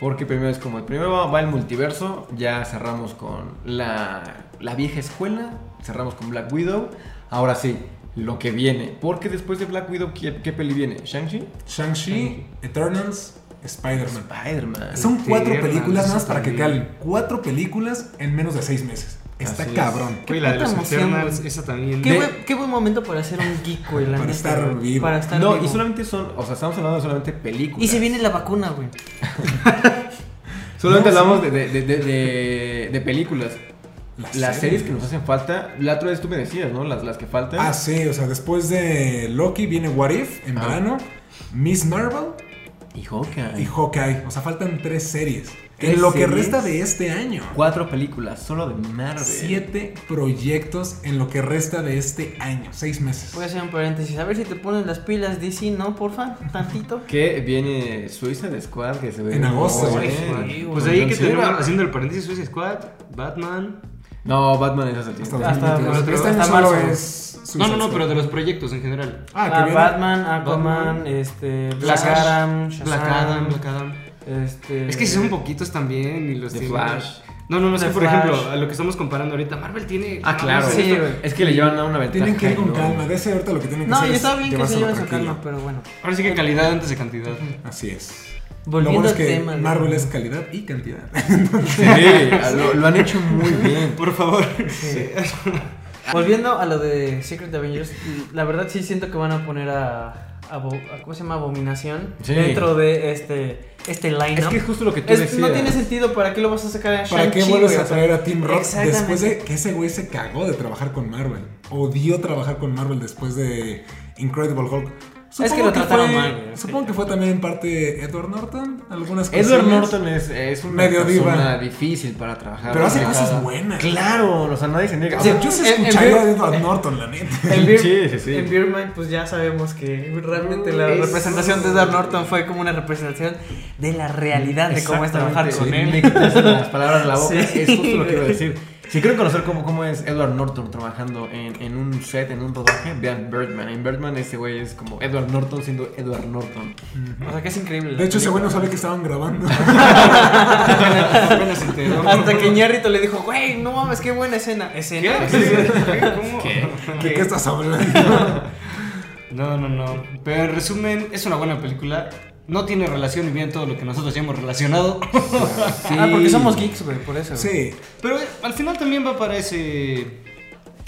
Porque primero es como, primero va, va el multiverso, ya cerramos con la, la vieja escuela, cerramos con Black Widow. Ahora sí, lo que viene. Porque después de Black Widow, ¿qué, qué peli viene? ¿Shang-Chi? Shang-Chi, Eternals, Spider-Man. Spider-Man. Son cuatro Eternals, películas más para que calen. Cuatro películas en menos de seis meses. Está Así es. cabrón. Güey, la de los Eternals, esa también. Qué, De- buen, qué buen momento para hacer un geek, güey. Para estar vivo. Para estar No, vivo. y solamente son, o sea, estamos hablando solamente de películas. Y se viene la vacuna, güey. Solamente No, hablamos de, de, de, de- de- de películas. Las Las series que nos hacen falta, la otra vez tú me decías, ¿no? Las, las que faltan. Ah, sí, o sea, después de Loki viene What If en Ah. verano, Miss Marvel Y Hawkeye. y Hawkeye. O sea, faltan tres series. ¿Tres en lo que resta de este año. Cuatro películas, solo de Marvel. Siete proyectos en lo que resta de este año. Seis meses. Voy a hacer un paréntesis. A ver si te pones las pilas DC, ¿no? Porfa, tantito. Que viene Suicide Squad, que se ve. En agosto. Sí, Pues ahí que Cena. tenemos haciendo el paréntesis Suicide Squad, Batman. No, Batman es hasta el Hasta tiempo. Hasta 2022. otro- este año solo es. No, Suicide no, no, Squad. pero de los proyectos en general. Ah, que Ah, viene. Batman, Aquaman, Batman, este, Black Adam, Shazam, Black Adam, Black Adam. Este, Es que si son poquitos también y los tienen- Flash. No, no, no, es que por Flash. ejemplo, a lo que estamos comparando ahorita, Marvel tiene. Ah, claro. Sí, güey. Es que le llevan a una ventaja. Tienen que ir con ¿no? calma. De ese ahorita lo que tienen que No, hacer y es está bien que se lleven su calma, pero bueno. Ahora sí que calidad antes de cantidad. Así es. Volviendo lo bueno es al que tema. Marvel es calidad y cantidad. Sí, lo, lo han hecho muy bien. Por favor. Sí. Volviendo a lo de Secret Avengers, la verdad sí siento que van a poner a Abo- a- ¿cómo se llama? Abominación Sí. dentro de este este line Es que es justo lo que tú Es- decías. no tiene sentido para qué lo vas a sacar en ¿Para qué vuelves a traer a Tim Roth después de que ese güey se cagó de trabajar con Marvel? Odió trabajar con Marvel después de Incredible Hulk. Es que lo trataron fue, mal, güey. Supongo que fue también en parte Edward Norton. Algunas Edward cosillas. Norton es, es una Medio persona diva. difícil para trabajar. Pero hace cosas buenas. Claro, o sea, nadie se niega. O sea, yo en escucharía a Edward Norton, la neta. En Beer, Sí, sí, sí. en Beer Mind, pues ya sabemos que realmente la Es- representación de Edward Norton fue como una representación de la realidad de cómo es trabajar con él. Me quitaste las palabras de la boca. Sí. Es justo lo que iba a decir. Si quieren conocer cómo, cómo es Edward Norton trabajando en, en un set, en un rodaje, vean Birdman. En Birdman ese güey es como Edward Norton siendo Edward Norton. O sea que es increíble. De hecho, ese güey no sabía que estaban grabando. Hasta que Ñarrito le dijo, güey, no mames, qué buena escena. ¿Escena? ¿Cómo? ¿De qué estás hablando? No, no, no. Pero en resumen, es una buena película. No tiene relación ni bien todo lo que nosotros ya hemos relacionado. Ah, porque somos geeks, güey, por eso. Sí. Pero eh, al final también va para ese.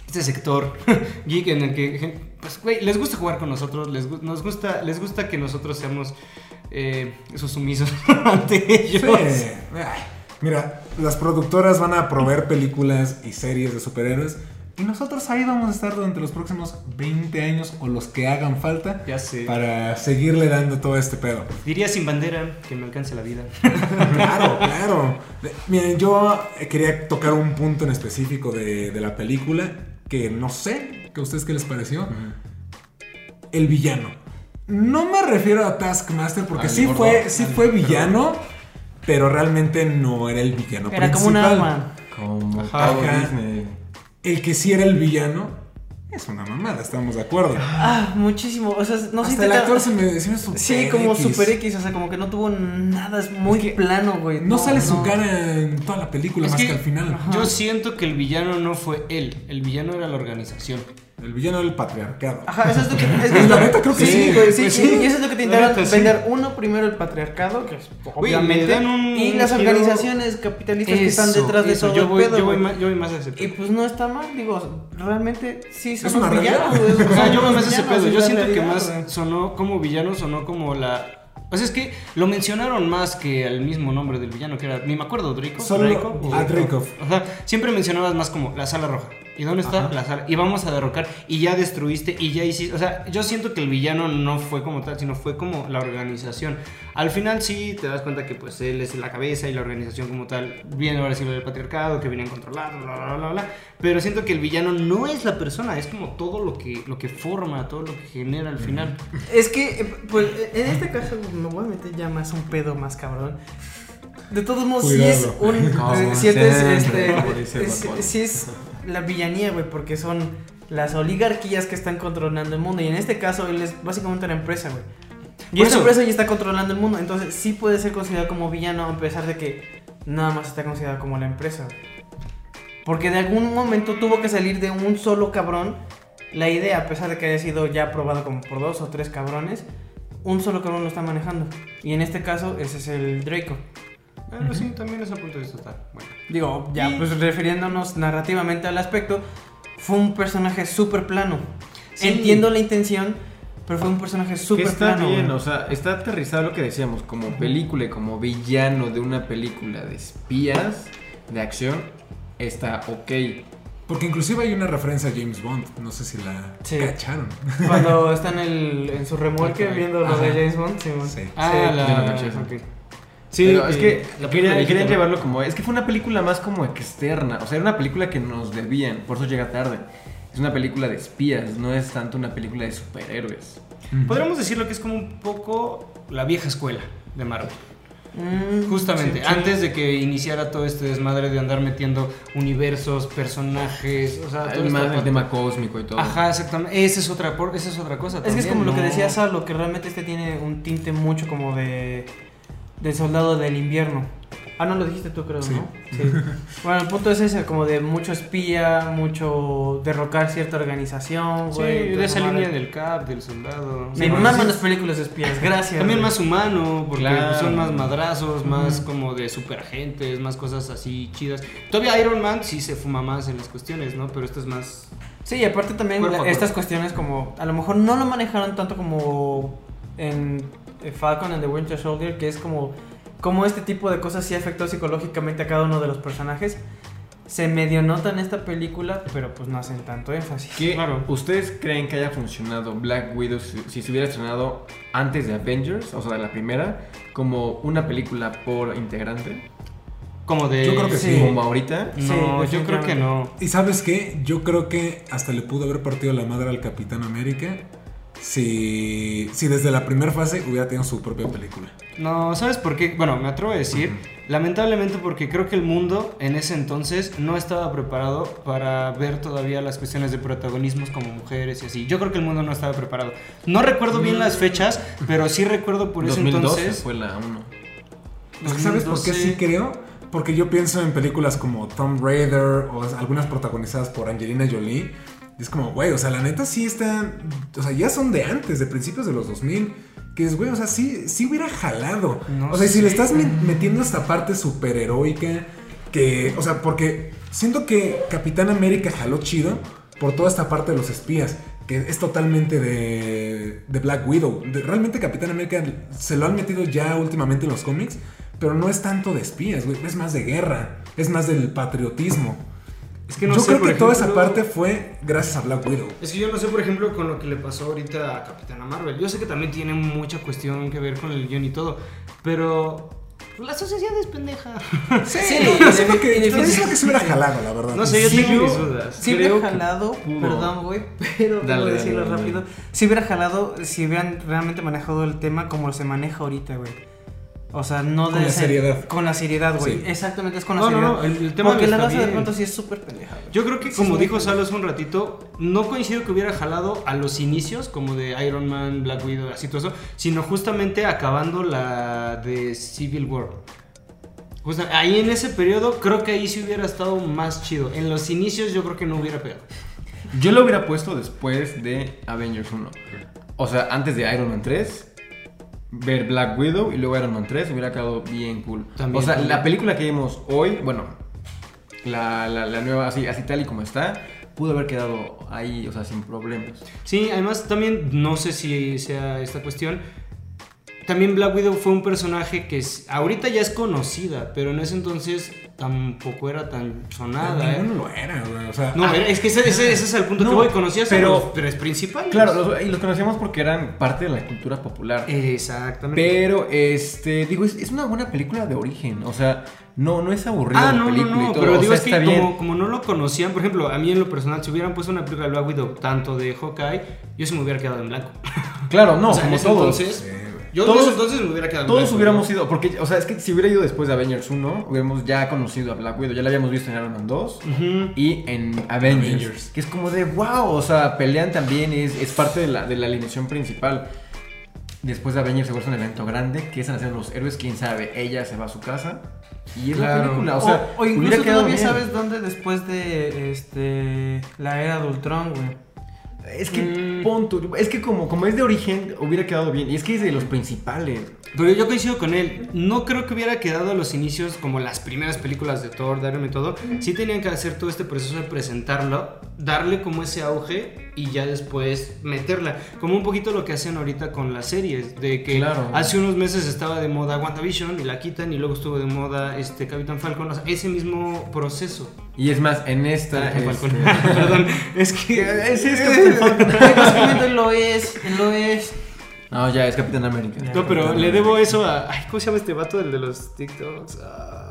Este sector geek en el que, pues, güey, les gusta jugar con nosotros, les, nos gusta, les gusta que nosotros seamos eh, esos sumisos ante ellos. Sí. Mira, las productoras van a proveer películas y series de superhéroes, Y nosotros ahí vamos a estar durante los próximos 20 años o los que hagan falta Ya sé. para seguirle dando todo este pedo. Diría sin bandera que me alcance la vida. Claro, claro. Miren, yo eh, quería tocar un punto en específico de, de la película que no sé, que a ustedes qué les pareció. El villano. No me refiero a Taskmaster porque Al sí gordo. fue, sí Al fue villano, pero realmente no era el villano Era como un principal. arma. Como Ajá. Disney. El que sí era el villano es una mamada, estamos de acuerdo. Ah, muchísimo. O sea, no sé Hasta el actor se me, se me super Sí, como X. Super X, o sea, como que no tuvo nada, es muy plano, güey. No, sale su cara en toda la película Es más que- que al final. Ajá. Yo siento que el villano no fue él, el villano era la organización. El villano del patriarcado. Ajá, eso es lo que. Es que La neta creo que sí, güey, sí, pues sí, sí. Y eso es lo que te intentan vender. Uno, primero el patriarcado, que es obviamente. y las organizaciones capitalistas que están Eso, detrás de eso, todo yo el voy, pedo, yo voy güey. más, yo voy más a ese pedo. Y pues no está mal, digo, realmente sí son Es una villanos, realidad. güey, O sea, son yo voy más a ese pedo. Yo siento que más sonó como villano, sonó como la. O sea, es que lo mencionaron más que el mismo nombre del villano, que era. Ni me acuerdo, Draco. Solo- Draco, Draco. O sea, siempre mencionabas más como la sala roja. ¿Y dónde está Ajá. la sala? Y vamos a derrocar. Y ya destruiste. Y ya hiciste. O sea, yo siento que el villano no fue como tal, sino fue como la organización. Al final sí te das cuenta que pues él es la cabeza y la organización como tal viene ahora sí lo del patriarcado, que vienen controlados, bla, bla, bla, bla. Pero siento que el villano no es la persona, es como todo lo que, lo que forma, todo lo que genera al final. Es que, eh, pues, en este caso me voy a meter ya más un pedo más cabrón. De todos modos, sí es un. Como eh, este, dice es- Bunny. sí es la villanía, güey, porque son las oligarquías que están controlando el mundo. Y en este caso, él es básicamente una empresa, güey. Y eso- empresa ya está controlando el mundo. Entonces, sí puede ser considerado como villano, a pesar de que nada más está considerado como la empresa, güey. Porque de algún momento tuvo que salir de un solo cabrón la idea, a pesar de que haya sido ya aprobado como por dos o tres cabrones, un solo cabrón lo está manejando. Y en este caso, ese es el Draco. Pero sí, también ese punto de vista está bueno. Digo, ya Y- pues refiriéndonos narrativamente al aspecto, fue un personaje súper plano. Sí. Entiendo la intención, pero fue un personaje súper está plano. bien, o sea, está aterrizado lo que decíamos, como película y como villano de una película de espías, de acción, está ok. Porque inclusive hay una referencia a James Bond. No sé si la Sí. cacharon. Cuando está en, el, en su remolque viendo lo de Ajá. James Bond, sí. Sí. Ah, Sí, la... yo no caché eso. ok. Sí, Pero es eh, que viejita, querían ¿no? llevarlo como. Es que fue una película más como externa. O sea, era una película que nos debían, por eso llega tarde. Es una película de espías, no es tanto una película de superhéroes. Podríamos decirlo que es como un poco la vieja escuela de Marvel. Mm, Justamente, sí, sí. antes de que iniciara todo este desmadre de andar metiendo universos, personajes, o sea, todo El, ma- el aparte. tema cósmico y todo. Ajá, exactamente. Esa es otra, esa es otra cosa. Es que es también, como lo que ¿no? decía Salo, que realmente este tiene un tinte mucho como de. De soldado del invierno. Ah, no lo dijiste tú, creo, Sí. ¿no? Sí. bueno, el punto es ese, como de mucho espía, mucho derrocar cierta organización, Sí, güey. de esa línea del Cap, del soldado. Me Sí, maman sí. las películas de espías, gracias. También güey. más humano, porque Claro. son más madrazos, más como de superagentes, más cosas así chidas. Todavía Iron Man sí se fuma más en las cuestiones, ¿no? Pero esto es más... Sí, y aparte también Cuerpo a la- cuerpo. estas cuestiones como a lo mejor no lo manejaron tanto como en Falcon and the Winter Soldier, que es como como este tipo de cosas sí afectó psicológicamente a cada uno de los personajes. Se medio nota en esta película, pero pues no hacen tanto énfasis. ¿Qué- Claro. ¿Ustedes creen que haya funcionado Black Widow si, si se hubiera estrenado antes de Avengers, o sea, de la primera, como una película por integrante? Como de... Yo creo que Sí. Como ahorita. Sí, No, yo creo que no. ¿Y sabes qué? Yo creo que hasta le pudo haber partido la madre al Capitán América si, si desde la primera fase hubiera tenido su propia película. No, ¿sabes por qué? Bueno, me atrevo a decir, lamentablemente porque creo que el mundo en ese entonces no estaba preparado para ver todavía las cuestiones de protagonismos como mujeres y así. Yo creo que el mundo no estaba preparado. No recuerdo bien las fechas, pero sí recuerdo por ese 2012 entonces... fue la 1. Es que ¿Sabes por qué 2012. sí creo? Porque yo pienso en películas como Tomb Raider o algunas protagonizadas por Angelina Jolie. Y es como, güey, o sea, la neta sí están. O sea, ya son de antes, de principios de los 2000. Que es, güey, o sea, sí, sí hubiera jalado. No o sea, y si sé. le estás me- metiendo esta parte superheroica, que, o sea, porque siento que Capitán América jaló chido por toda esta parte de los espías, que es totalmente de, de Black Widow. De- realmente Capitán América se lo han metido ya últimamente en los cómics, pero no es tanto de espías, güey, es más de guerra, es más del patriotismo. Es que no Yo sé, creo que toda esa parte fue gracias a Black Widow. Es que yo no sé, por ejemplo, con lo que le pasó ahorita a Capitana Marvel. Yo sé que también tiene mucha cuestión que ver con el guion y todo, pero la sociedad es pendeja. Sí, Sí, yo siento que, y yo que se hubiera jalado, la verdad. No sé, yo Sí, tengo mis dudas. Si hubiera jalado, perdón, güey, pero Dale, decirlo dale, rápido. dale. Si hubiera jalado, si hubieran realmente manejado el tema como se maneja ahorita, güey. O sea, no Con de la ser- seriedad. Con la seriedad, güey. Sí. Exactamente, es con la No, no, seriedad. no, el- el tema Porque no la raza de pronto sí es súper pendeja, güey. Yo creo que, Sí, como dijo Salo hace un ratito, no coincido que hubiera jalado a los inicios, como de Iron Man, Black Widow, así todo eso, sino justamente acabando la de Civil War. Justa- ahí en ese periodo, creo que ahí sí hubiera estado más chido. En los inicios, yo creo que no hubiera pegado. Yo lo hubiera puesto después de Avengers 1. O sea, antes de Iron Man 3, ver Black Widow y luego Iron Man 3 hubiera quedado bien cool. También, o sea, también. la película que vimos hoy, bueno, la, la- la nueva, así, así tal y como está, pudo haber quedado ahí, o sea, sin problemas. Sí, además también, no sé si sea esta cuestión, también Black Widow fue un personaje que es- ahorita ya es conocida, pero en ese entonces tampoco era tan sonada. ¿eh? Ninguno lo era, güey. O sea, No, ah, es que ese, ese- ese es el punto No, que voy. Conocías pero- a los tres principales. Claro, los, y los conocíamos porque eran parte de la cultura popular. Exactamente. Pero, este, digo, es, es una buena película de origen. O sea, no, no es aburrida Ah, la no, no, película y no, todo. pero o digo, sea, es que como, como no lo conocían, por ejemplo, a mí en lo personal, si hubieran puesto una película de Black Widow, tanto de Hawkeye, yo se me hubiera quedado en blanco. Claro, no, o sea, en como ese todos. entonces. Yo Todos- en entonces hubiera quedado Todos hubiéramos ido, porque, o sea, es que si hubiera ido después de Avengers 1, hubiéramos ya conocido a Black Widow, ya la habíamos visto en Iron Man 2 Ujú. y en Avengers, Avengers. que es como de wow, o sea, pelean también, es, es parte de la, de la alineación principal. Después de Avengers se vuelve un evento grande, que es hacer los héroes, quién sabe, ella se va a su casa y es la película, o sea, o, o incluso todavía bien. sabes dónde después de este la era de Ultron, güey. Es que, Mm. es que como, como es de origen, hubiera quedado bien, y es que es de los principales. Pero yo coincido con él. No creo que hubiera quedado a los inicios como las primeras películas de Thor, Man y todo. Sí tenían que hacer todo este proceso de presentarlo, darle como ese auge y ya después meterla. Como un poquito lo que hacen ahorita con las series. De que Claro. hace unos meses estaba de moda WandaVision y la quitan y luego estuvo de moda este Capitán Falcon. O sea, ese mismo proceso. Y es más, en esta... Capitán este- Falcon. Perdón, es que... Sí, es Capitán Falcon. Lo es, lo es. No, ya, es Capitán América. No, pero le debo eso a... Ay, ¿cómo se llama este vato? El de los TikToks. Ah,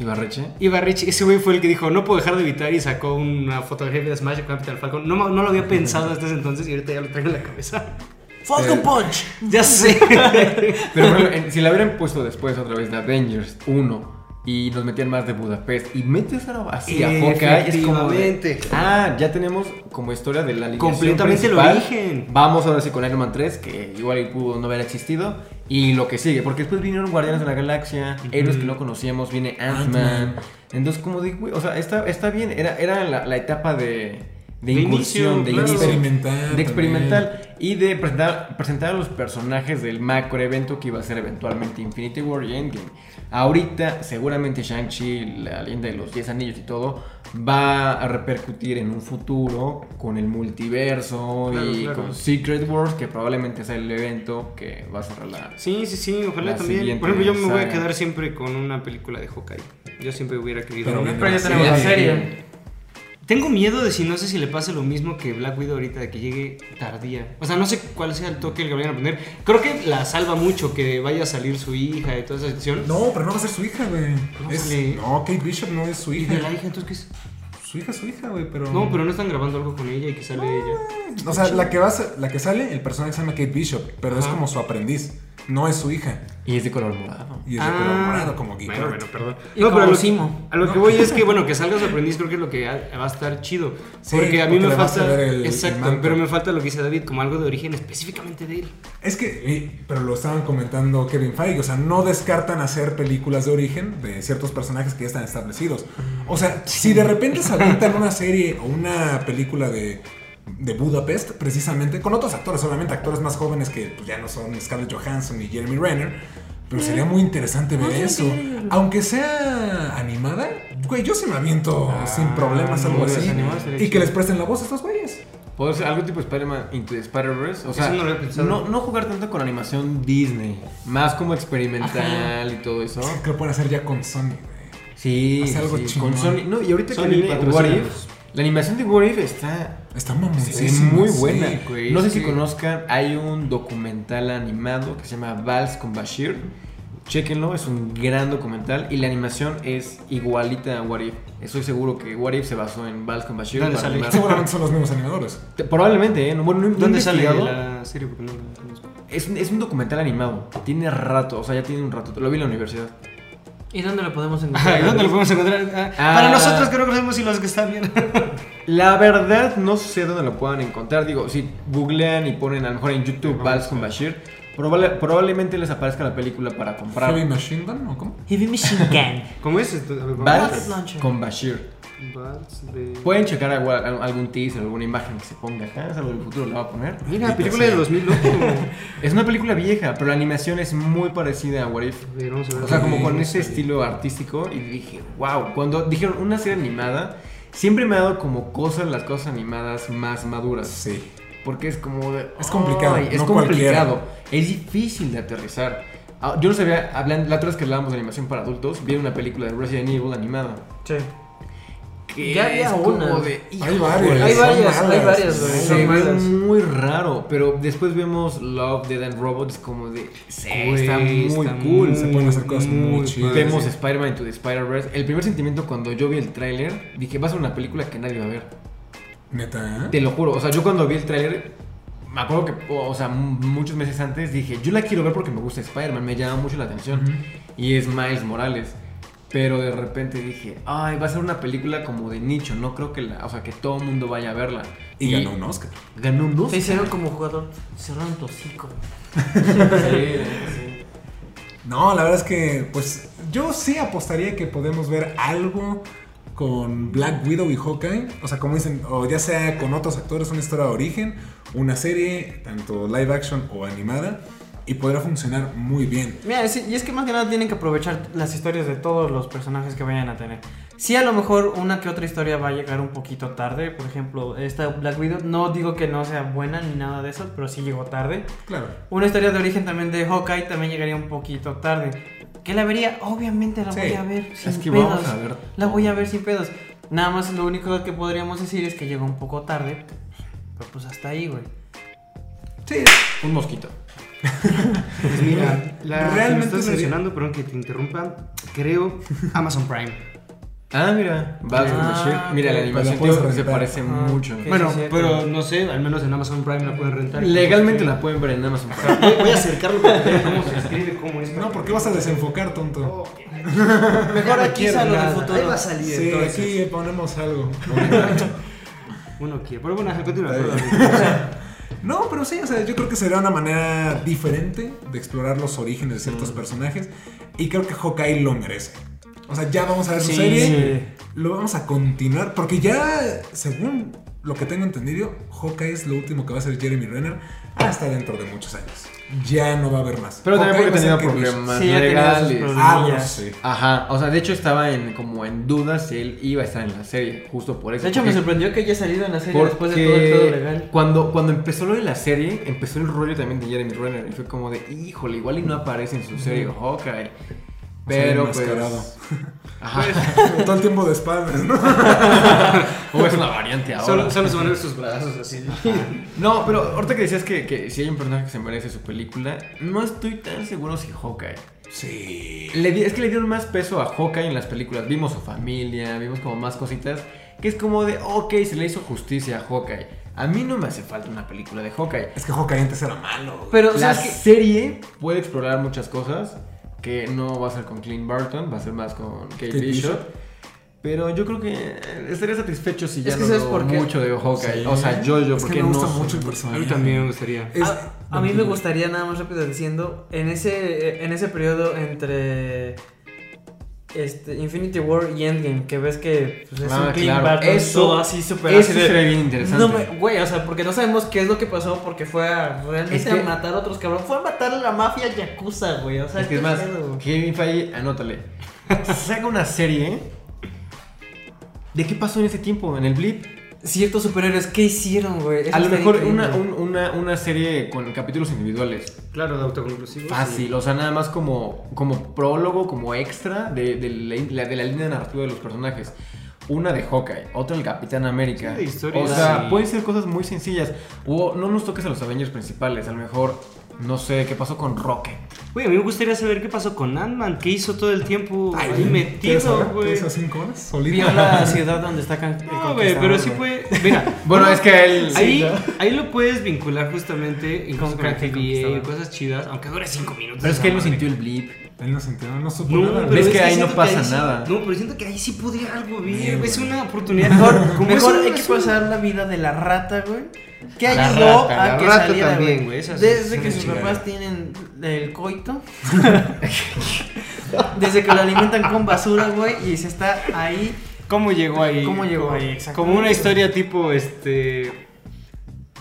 Ibarreche. Ibarreche, ese güey fue el que dijo, no puedo dejar de evitar y sacó una fotografía de Smash con Capital Falcon. No, no lo había pensado hasta ese entonces y ahorita ya lo traigo en la cabeza. Falcon Eh, Punch. Ya sé. Pero en- si la hubieran puesto después otra vez de Avengers 1 y nos metían más de Budapest y metes ahora así a Hawkeye, es como de, ah, ya tenemos como historia de la Completamente el origen. Vamos ahora sí con Iron Man 3, que igual pudo no haber existido, y lo que sigue, porque después vinieron Guardianes de la Galaxia, héroes que no conocíamos, viene Ant-Man. Entonces, como digo, güey, o sea, está, está bien, era, era la, la etapa de, de De incursión, inicio, de claro. Experimental De experimental y de presentar, presentar a los personajes del macro evento que iba a ser eventualmente Infinity War y Endgame. Ahorita, seguramente Shang-Chi, la leyenda de los 10 anillos y todo, va a repercutir en un futuro con el multiverso Claro, y claro. con Secret Wars, que probablemente sea el evento que va a cerrar la. Sí, sí, sí, ojalá también. Por ejemplo, yo me voy a quedar siempre con una película de Hawkeye. Yo siempre hubiera querido Pero una. Pero ya tenemos la serie. Tengo miedo de si no sé si le pase lo mismo que Black Widow ahorita, de que llegue tardía. O sea, no sé cuál sea el toque que le vayan a poner. Creo que la salva mucho que vaya a salir su hija y toda esa situación. No, pero no va a ser su hija, güey. No Es- sale. No, Kate Bishop no es su ¿Y hija. de la hija entonces qué es? Su hija su hija, güey, pero. No, pero no están grabando algo con ella y que sale ella. O sea, la que, va la que sale, el personaje se llama Kate Bishop, pero es como su aprendiz. No es su hija. Y es de color morado. Y es de Ah. color morado, como Geek Bueno, bueno, perdón. Y No, pero lo, Simo. a lo que voy es que, bueno, que salga su aprendiz creo que es lo que va a estar chido. Sí, porque a mí porque me falta. el- exacto, pero me falta lo que dice David, como algo de origen específicamente de él. Es que, pero lo estaban comentando Kevin Feige, o sea, no descartan hacer películas de origen de ciertos personajes que ya están establecidos. O sea, si de repente se avientan una serie o una película de, de Budapest, precisamente, con otros actores, obviamente actores más jóvenes que pues, ya no son Scarlett Johansson y Jeremy Renner, pero sería muy interesante ver eso. Aunque sea animada, güey, yo se me aviento sin problemas algo así. Y que les presten la voz a estos güeyes. Puede ser algo tipo Spider-Man Into Spider-Verse. O sea, no no, no jugar tanto con animación Disney. Más como experimental y todo eso. Es que lo pueden hacer ya con Sony, güey. Sí, algo sí, con Sony. No, y ahorita Sony que viene What. If, la animación de What If está Está es muy sí. buena. güey, no sé si conozcan, hay un documental animado que se llama Vals con Bashir. Chequenlo, es un gran documental y la animación es igualita a What If. Estoy seguro que What If se basó en Vals con Bashir. ¿Dónde sale? Seguramente son los mismos animadores. Te- Probablemente, ¿eh? No, bueno, no- ¿Dónde sale la serie? Porque no. Es, un- es un documental animado. Tiene rato, o sea, ya tiene un rato. Lo vi en la universidad. ¿Y dónde lo podemos encontrar? Ajá, ¿y ¿Dónde lo podemos encontrar? Ah, Ah. Para nosotros que no conocemos y los que están viendo. La verdad, no sé dónde lo puedan encontrar. Digo, si googlean y ponen a lo mejor en YouTube Vals con Bashir, probable- probablemente les aparezca la película para comprar. Heavy Machine Gun o cómo? Heavy Machine Gun. ¿Cómo es esto? Vals con Bashir. Vals de... Pueden checar algún teaser, alguna imagen que se ponga acá. Es algo del futuro, lo va a poner. Mira, película de 2000, loco. Es una película vieja, pero la animación es muy parecida a What If. A ver, vamos a ver. O sea, como con ese estilo artístico. Y dije, wow. Cuando dijeron una serie animada, siempre me ha dado como cosas las cosas animadas más maduras. Sí. Porque es como de. Es complicado, "Ay, es no complicado. Es difícil de aterrizar. Ah, Yo no sabía, hablan, la otra vez que hablábamos de animación para adultos, vi una película de Resident Evil animada. Sí. Que Ya había es como una. de, Hay varias. Hay varias, hay varias. Se ve muy raro, pero después vemos Love, Dead and Robots como de... Sí, está muy está cool. Se pueden hacer cosas muy chidas. Vemos Sí. Spider-Man Into the Spider-Verse. El primer sentimiento cuando yo vi el tráiler, dije, va a ser una película que nadie va a ver. Neta. ¿eh? Te lo juro, o sea, yo cuando vi el tráiler, me acuerdo que, o sea, muchos meses antes dije, yo la quiero ver porque me gusta Spider-Man, me llama mucho la atención. Ujú. Y es Miles Morales. Pero de repente dije, ay, va a ser una película como de nicho, no creo que la, o sea, que todo el mundo vaya a verla. Y ganó un Oscar. Ganó un Te Oscar. hicieron como jugador. Cerraron tu hocico. Sí, sí. No, la verdad es que, pues, yo sí apostaría que podemos ver algo con Black Widow y Hawkeye. O sea, como dicen, o ya sea con otros actores, una historia de origen, una serie, tanto live action o animada, y podrá funcionar muy bien. Mira, sí, y es que más que nada tienen que aprovechar las historias de todos los personajes que vayan a tener. Sí, a lo mejor una que otra historia va a llegar un poquito tarde. Por ejemplo, esta Black Widow, no digo que no sea buena ni nada de eso, pero sí llegó tarde. Claro. Una historia de origen también de Hawkeye también llegaría un poquito tarde. ¿Qué la vería? Obviamente la Sí. voy a ver sin Es que pedos. vamos a ver. La voy a ver sin pedos. Nada más lo único que podríamos decir es que llegó un poco tarde. Pero pues hasta ahí, güey. Sí. Un mosquito. Pues mira, la Realmente realmente estás sería- mencionando, perdón que te interrumpa, creo Amazon Prime. Ah, mira, Batman Ah. Mira, la animación tío, se parece Ajá. mucho. ¿Qué? Bueno, sí, pero no sé, al menos en Amazon Prime la pueden rentar. Legalmente la pueden ver en Amazon Prime. Voy, voy a acercarlo para vean cómo se escribe, cómo es. No, porque vas a desenfocar, tonto. Mejor aquí del nada. futuro. Ahí va a salir Sí, entonces. aquí ponemos algo. Uno quiere. Pero bueno, continúa. No, pero sí, o sea, yo creo que sería una manera diferente de explorar los orígenes de ciertos personajes. Y creo que Hawkeye lo merece. O sea, ya vamos a ver su Sí, serie. sí. Lo vamos a continuar. Porque ya, según lo que tengo entendido, Hawkeye es lo último que va a hacer Jeremy Renner hasta dentro de muchos años. Ya no va a haber más. Pero también porque tenía problemas Sí, legales. Ah, bueno, Problemillas. sí. Ajá, o sea, de hecho estaba en como en dudas si él iba a estar en la serie, justo por eso. De hecho, me sorprendió que haya salido en la serie después de todo el pedo legal. Cuando, cuando empezó lo de la serie, empezó el rollo también de Jeremy Renner. Y fue como de, híjole, igual y no aparece en su serie Hawkeye. Pero pues. Ajá. Todo el tiempo de espaldas, ¿no? O es una variante ahora. Solo, solo se van a ver sus brazos así. No, pero ahorita que decías que, que si hay un personaje que se merece su película, no estoy tan seguro si Hawkeye. Sí. Le di- es que le dieron más peso a Hawkeye en las películas. Vimos su familia, vimos como más cositas. Que es como de, ok, se le hizo justicia a Hawkeye. A mí no me hace falta una película de Hawkeye. Es que Hawkeye antes era malo. Pero, La serie puede explorar muchas cosas. Que no va a ser con Clint Barton, va a ser más con Kate, Kate Bishop. Bishop. Pero yo creo que estaría satisfecho si ya Es que no ¿sabes veo por qué? mucho de Hawkeye. Sí. O sea, yo, yo, Es que porque me gusta no mucho el A personaje. mí también me gustaría. Es- a, a mí me gustaría nada más rápido diciendo, en ese, en ese periodo entre este, Infinity War y Endgame, que ves que pues, es Ah, un Clint claro. Eso- todo así súper Eso así de- sería bien interesante. No me, güey, o sea, porque no sabemos qué es lo que pasó porque fue a realmente Es que- a matar a otros cabrones. Fue a matar a la mafia yakuza, güey. O sea, Es que es más, pedo. Kevin Feige, anótale. Saca una serie de qué pasó en ese tiempo, en el blip. Ciertos superhéroes, ¿qué hicieron, güey? Eso A lo mejor una, un- una, una serie con capítulos individuales. Claro, de autoconclusivo. Fácil, o sea, nada más como, como prólogo, como extra de, de la, de la línea narrativa de los personajes. Una de Hawkeye, otra del Capitán América. Sí, de o sea, sí. pueden ser cosas muy sencillas. O no nos toques a los Avengers principales, a lo mejor, no sé, qué pasó con Rocket. Güey, a mí me gustaría saber qué pasó con Ant-Man, qué hizo todo el tiempo ahí ¿quieres metido, güey. hizo cinco horas? Solito. Vio la ciudad donde está can- No, güey, pero sí fue. Mira, Bueno, es que él. ahí, ahí lo puedes vincular justamente incluso Con TVA y cosas chidas, aunque dure 5 minutos. Pero es que él no sintió el blip. Él no sintió, no supo No, nada. pero ¿Ves es que ahí no pasa nada? no, pero siento que ahí sí podría algo bien. Es una oportunidad. Mejor, mejor hay que pasar la vida de la rata, güey. Que La ayudó rata, la a que rata saliera, también, güey. Desde es que sus papás tienen el coito. Desde que lo alimentan con basura, güey. Y se está ahí. ¿Cómo llegó ahí? ¿Cómo llegó ahí? Como una historia tipo, este...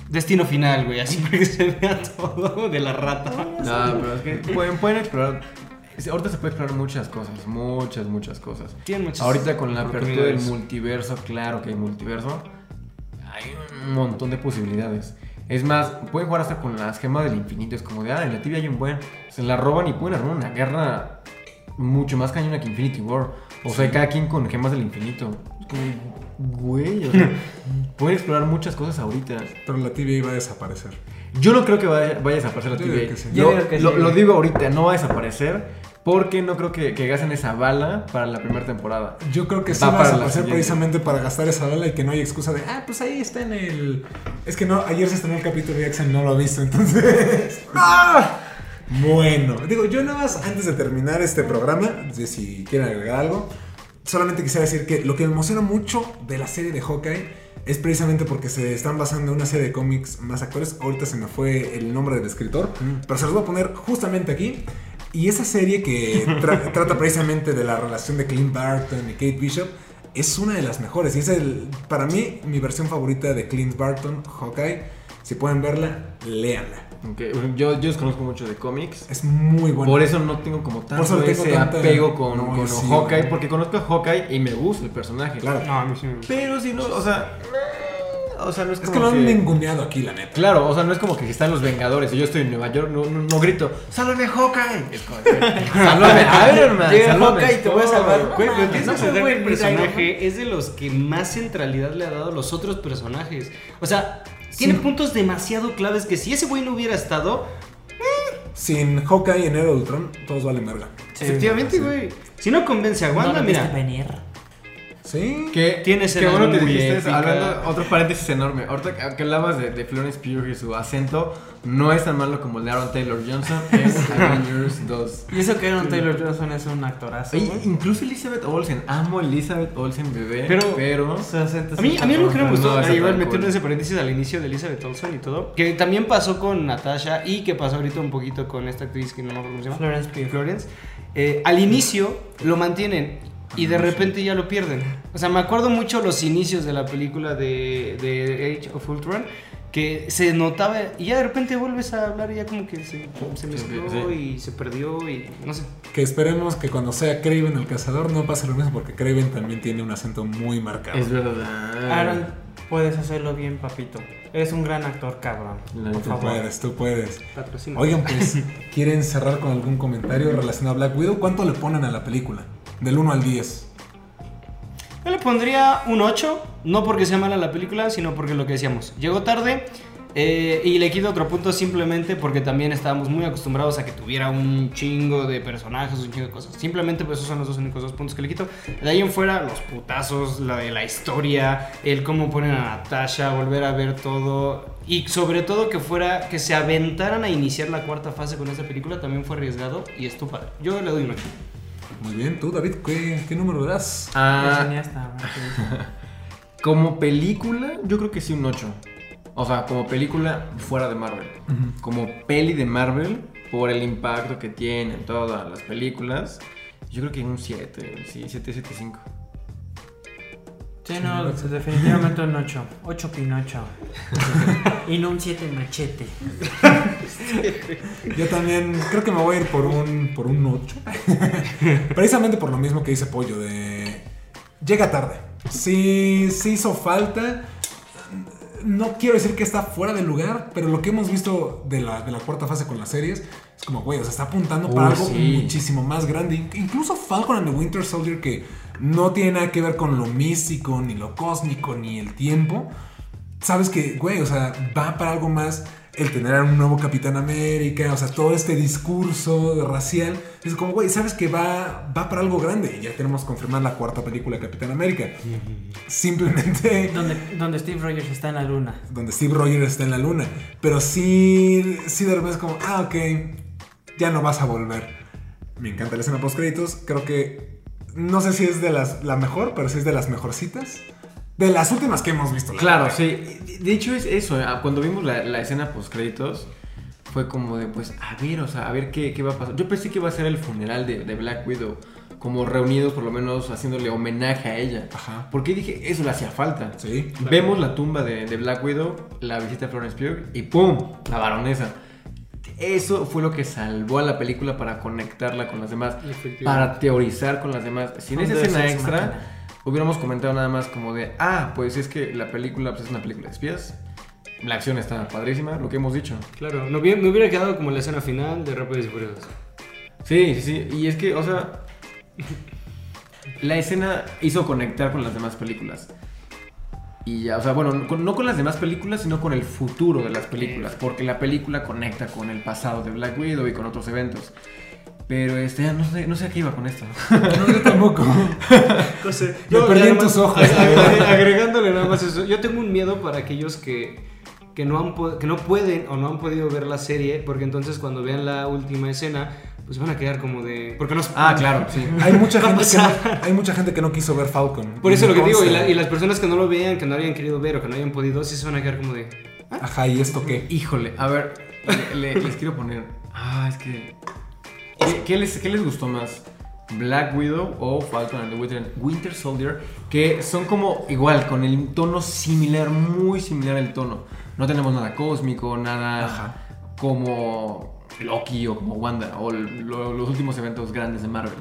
Destino final, güey, así para que se vea todo de la rata. No, pero es que pueden, pueden explorar. Ahorita se puede explorar muchas cosas, muchas, muchas cosas. Tienen muchas Ahorita con la apertura del multiverso, claro que hay multiverso, hay un montón de posibilidades. Es más, pueden jugar hasta con las gemas del infinito. Es como de, ah, en la tibia hay un buen. Se la roban y pueden armar una guerra mucho más cañona que Infinity War. O sea, cada quien con gemas del infinito. Es como, güey, o sea, pueden explorar muchas cosas ahorita. Pero la tibia iba a desaparecer. Yo no creo que vaya, vaya a desaparecer la Yo TVA. digo que sí. Yo Lo, digo que lo- sí. lo digo ahorita, no va a desaparecer. Porque no creo que, que gasten esa bala para la primera temporada. Yo creo que sí Va a la siguiente. precisamente para gastar esa bala y que no haya excusa de, ah, pues ahí está en el... Es que no, ayer se estrenó el capítulo y Axel no lo ha visto, entonces... ¡Ah! Bueno, digo, yo nada más antes de terminar este programa, si quieren agregar algo, solamente quisiera decir que lo que me emociona mucho de la serie de Hawkeye es precisamente porque se están basando en una serie de cómics más actuales. Ahorita se me fue el nombre del escritor, pero se los voy a poner justamente aquí. Y esa serie que tra- trata precisamente de la relación de Clint Barton y Kate Bishop es una de las mejores. Y es el, para mí mi versión favorita de Clint Barton, Hawkeye. Si pueden verla, léanla. Ok, Yo, yo desconozco mucho de cómics. Es muy buena. Por eso no tengo como tanto tengo ese tanta- apego con, No, con sí, Hawkeye. Porque conozco a Hawkeye y me gusta el personaje. Claro. No, a mí sí me gusta. Pero si no, o sea. O sea, no es Es como que lo han ninguneado aquí, la neta. Claro, o sea, no es como que están los Vengadores y yo estoy en Nueva York, no, no, no grito, ¡Sálvame Hawkeye! Es como, ¡Sálvame Iron Man! Llega ¡Sálvame Hawkeye y te voy a Thor". salvar. Güey, pero tienes no que que el personaje es de los que más centralidad le ha dado a los otros personajes. O sea, tiene puntos demasiado claves que si ese güey no hubiera estado, Sin Hawkeye en Era Ultron, todos valen verga. efectivamente, sí. güey. Si no convence a Wanda, No mira. venir. Sí. Que, Tiene Qué escenas bueno que dijiste eso, épicas. hablando, otro paréntesis enorme. Ahorita que- hablabas de, de Florence Pugh y su acento, no es tan malo como el de Aaron Taylor Johnson en Avengers 2. Y eso que Aaron Taylor Johnson es un actorazo. Oye, incluso Elizabeth Olsen, amo Elizabeth Olsen bebé, Pero- pero, Su acento A mí, es a mí algo que no me No, gustó, esa ahí igual metiendo ese paréntesis al inicio de Elizabeth Olsen y todo, que también pasó con Natasha y que pasó ahorita un poquito con esta actriz que no me acuerdo cómo se llama. Florence Pugh. Florence, eh, al inicio lo mantienen y de repente ya lo pierden. O sea, me acuerdo mucho los inicios de la película de, de Age of Ultron, que se notaba y ya de repente vuelves a hablar y ya como que se, se mezcló sí. y se perdió y no sé. Que esperemos que cuando sea Craven el cazador no pase lo mismo porque Craven también tiene un acento muy marcado. es verdad. Aaron, puedes hacerlo bien, papito. Eres un gran actor, cabrón. La Por Tú favor. puedes, tú puedes. Patrocina. Oigan, pues, ¿quieren cerrar con algún comentario relacionado a Black Widow? ¿Cuánto le ponen a la película? Del 1 al 10. Yo le pondría un 8, no porque sea mala la película, sino porque lo que decíamos, llegó tarde eh, y le quito otro punto simplemente porque también estábamos muy acostumbrados a que tuviera un chingo de personajes, un chingo de cosas. Simplemente pues esos son los dos únicos dos puntos que le quito. De ahí en fuera, los putazos, la de la historia, el cómo ponen a Natasha, volver a ver todo y sobre todo que fuera, que se aventaran a iniciar la cuarta fase con esta película también fue arriesgado y estuvo padre. Yo le doy un 8. Muy bien, tú, David, ¿qué, qué número le das? Ah. Como película, yo creo que sí un 8. O sea, como película fuera de Marvel. Como peli de Marvel, por el impacto que tiene en todas las películas, yo creo que un 7. Sí, 7, 7, 5. Sí, no, definitivamente un 8. 8 Pinocho. y no un 7 machete. Yo también creo que me voy a ir por un, por un 8. Precisamente por lo mismo que dice Pollo, de... Llega tarde. Sí, sí hizo falta, no quiero decir que está fuera de lugar, pero lo que hemos visto de la, de la cuarta fase con las series es como, güey, o sea, está apuntando para algo sí. muchísimo más grande. In- Incluso Falcon and the Winter Soldier, que no tiene nada que ver con lo místico, ni lo cósmico, ni el tiempo. Sabes que, güey, o sea, va para algo más el tener a un nuevo Capitán América, o sea, todo este discurso racial. Es como, güey, sabes que va, va para algo grande. Y ya tenemos confirmada la cuarta película de Capitán América. Simplemente Donde, donde Steve Rogers está en la luna. donde Steve Rogers está en la luna. Pero sí, sí de repente es como, ah, ok, ya no vas a volver. Me encanta la escena post créditos. Creo que no sé si es de las la mejor, pero sí es de las mejorcitas. De las últimas que hemos visto. la Claro, verdad. sí. De hecho es eso. ah, Cuando vimos la, la escena post créditos fue como de pues a ver, o sea, a ver qué, qué va a pasar. Yo pensé que iba a ser el funeral de, de Black Widow, como reunidos por lo menos haciéndole homenaje a ella. Ajá. Porque dije, eso le hacía falta. Sí. Vemos la tumba de, de Black Widow, la visita a Florence Pugh y ¡pum! La baronesa. Eso fue lo que salvó a la película para conectarla con las demás, para teorizar con las demás. Si en esa escena ex extra hubiéramos comentado nada más como de, ah, pues es que la película pues, es una película de espías, la acción está padrísima, lo que hemos dicho. Claro, no, me hubiera quedado como la escena final de Rápidos y Furiosos. Sí, sí, sí, y es que, o sea, la escena hizo conectar con las demás películas. Y ya, o sea, bueno, no con, no con las demás películas, sino con el futuro de las películas, porque la película conecta con el pasado de Black Widow y con otros eventos. Pero este, no sé, no sé a qué iba con esto. No, yo tampoco. José, Me perdí en tus ojos. agregándole nada más eso. Yo tengo un miedo para aquellos que, que, no han, que no pueden o no han podido ver la serie, porque entonces cuando vean la última escena, pues van a quedar como de... Porque no Ah, claro, sí. Hay mucha, gente que no, hay mucha gente que no quiso ver Falcon. Por eso lo que digo, y, consta. la- y las personas que no lo vean, que no hayan querido ver o que no hayan podido, sí se van a quedar como de... Ajá, ¿y esto qué? Híjole, a ver, le- le- les quiero poner. Ah, es que. ¿Qué, qué les, qué les gustó más? Black Widow o Falcon and the Winter, Winter Soldier, que son como igual, con el tono similar, muy similar el tono. No tenemos nada cósmico, nada Ajá. como Loki o como Wanda o lo- los últimos eventos grandes de Marvel.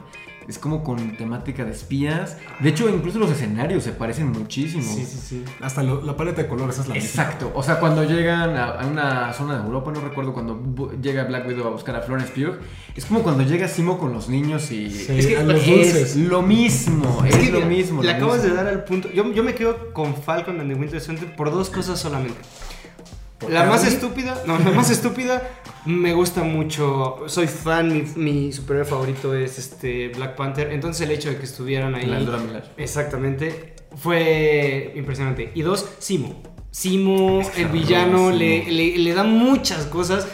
Es como con temática de espías. De hecho, incluso los escenarios se parecen muchísimo. Sí, sí, sí. Hasta lo- la paleta de colores es la misma. Exacto. O sea, cuando llegan a, a una zona de Europa, no recuerdo cuando llega Black Widow a buscar a Florence Pugh, es como cuando llega Simo con los niños y Sí, es que a los es dulces. lo mismo, es, que lo mira, mismo. Le lo acabas de dar al punto. Yo, yo me quedo con Falcon and the Winter Soldier por dos cosas solamente. ¿Por La más estúpida, no, la más estúpida, me gusta mucho, soy fan, mi, mi superhéroe favorito es este Black Panther, entonces el hecho de que estuvieran ahí, exactamente, fue impresionante. Y dos, Simo. Simo, Es que el villano, le, le- le da muchas cosas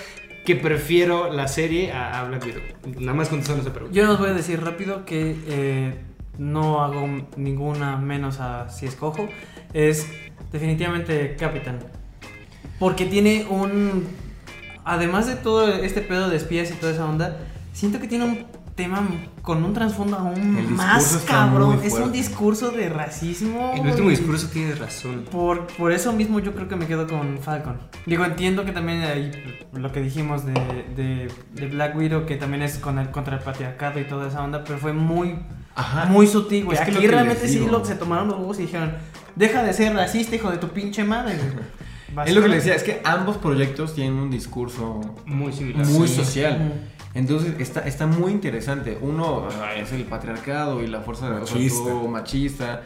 que prefiero la serie a, a Black Widow. Nada más contestando esa pregunta. Yo os voy a decir rápido que eh, no hago ninguna menos a si escojo. Es definitivamente Capitán. Porque tiene un... Además de todo este pedo de espías y toda esa onda, siento que tiene un tema con un trasfondo aún más cabrón. Es un discurso de racismo. El último discurso tiene razón. Por, por eso mismo yo creo que me quedo con Falcon. Digo, entiendo que también hay lo que dijimos de, de, de Black Widow, que también es con el, contra el patriarcado y toda esa onda, pero fue muy, Ajá. muy sutil, güey. Aquí que realmente sí lo, se tomaron los huevos y dijeron, deja de ser racista, hijo de tu pinche madre. güey". Es lo que les decía, es que ambos proyectos tienen un discurso Muy similar. muy Sí. social. Entonces está, está muy interesante. Uno ah, es el patriarcado y la fuerza de Machista.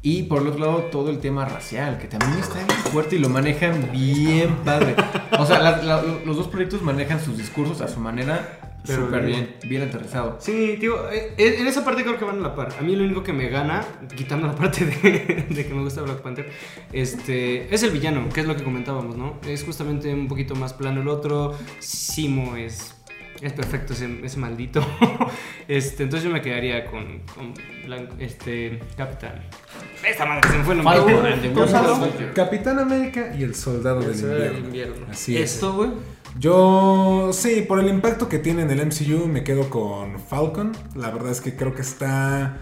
Y por el otro lado, todo el tema racial, que también está bien fuerte y lo manejan bien padre. O sea, la- la- los dos proyectos manejan sus discursos a su manera Pero súper bien. bien, aterrizado. Sí, tío, eh, eh, en esa parte creo que van a la par. A mí lo único que me gana, quitando la parte de, de que me gusta Black Panther, este, es el villano, que es lo que comentábamos, ¿no? Es justamente un poquito más plano el otro. Simo es, es perfecto ese, ese maldito. este, entonces yo me quedaría con, con Blanco- este, Capitán. Esta madre se me fue el nombre. Capitán América y el Soldado del El Soldado del Invierno. Invierno. Así es. Esto, güey. Yo, sí, por el impacto que tiene en el MCU me quedo con Falcon. La verdad es que creo que está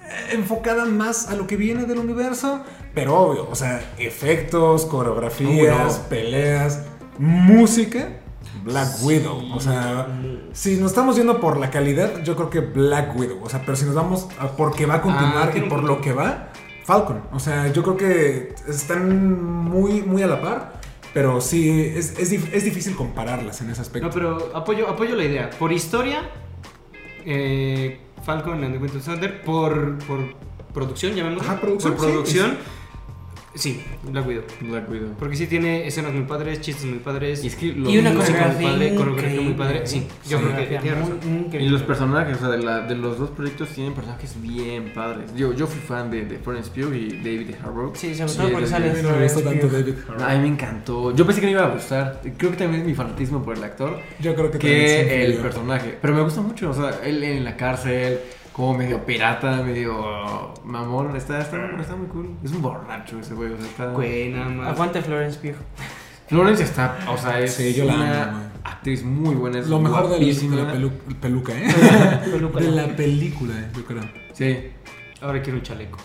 eh, enfocada más a lo que viene del universo. Pero obvio, o sea, efectos, coreografías, no. peleas, música. Black Widow. O sea, si nos estamos yendo por la calidad, yo creo que Black Widow. O sea, pero si nos vamos a porque va a continuar Ah, y por lo que va, Falcon. O sea, yo creo que están muy, muy a la par. Pero sí, es, es, es difícil compararlas en ese aspecto. No, pero apoyo, apoyo la idea. Por historia, eh, Falcon and the Winter Soldier. Por, por producción, llamémoslo. Ajá, producción, Por producción, sí, Black Widow. Black Widow. Porque sí tiene escenas muy padres, chistes muy padres. Y es que lo- Y una muy coreografía padre, coreografía muy increíble. padre. Sí, yo creo que tiene razón. Y los personajes, o sea, de, la- de los dos proyectos tienen personajes bien padres. Yo, yo fui fan de, de Florence Pugh y David Harbour. Sí, sobre Sí, todo porque sale A mí no me gusta tanto David Harbour. A mí me encantó. Yo pensé que no iba a gustar. Creo que también es mi fanatismo por el actor Yo creo que también que sí el personaje. Pero me gusta mucho, o sea, él en la cárcel, como medio pirata, medio mamón. Está, está, está muy cool. Es un borracho ese güey, o sea, está... Güey, nada más. Aguante Florence Pugh. Florence está, o sea, es Sí, yo la una amo, güey. actriz muy buena. Es Lo mejor de la, de guapísima. la pelu- peluca, ¿eh? Peluca. de la película, yo creo. Sí. Ahora quiero un chaleco.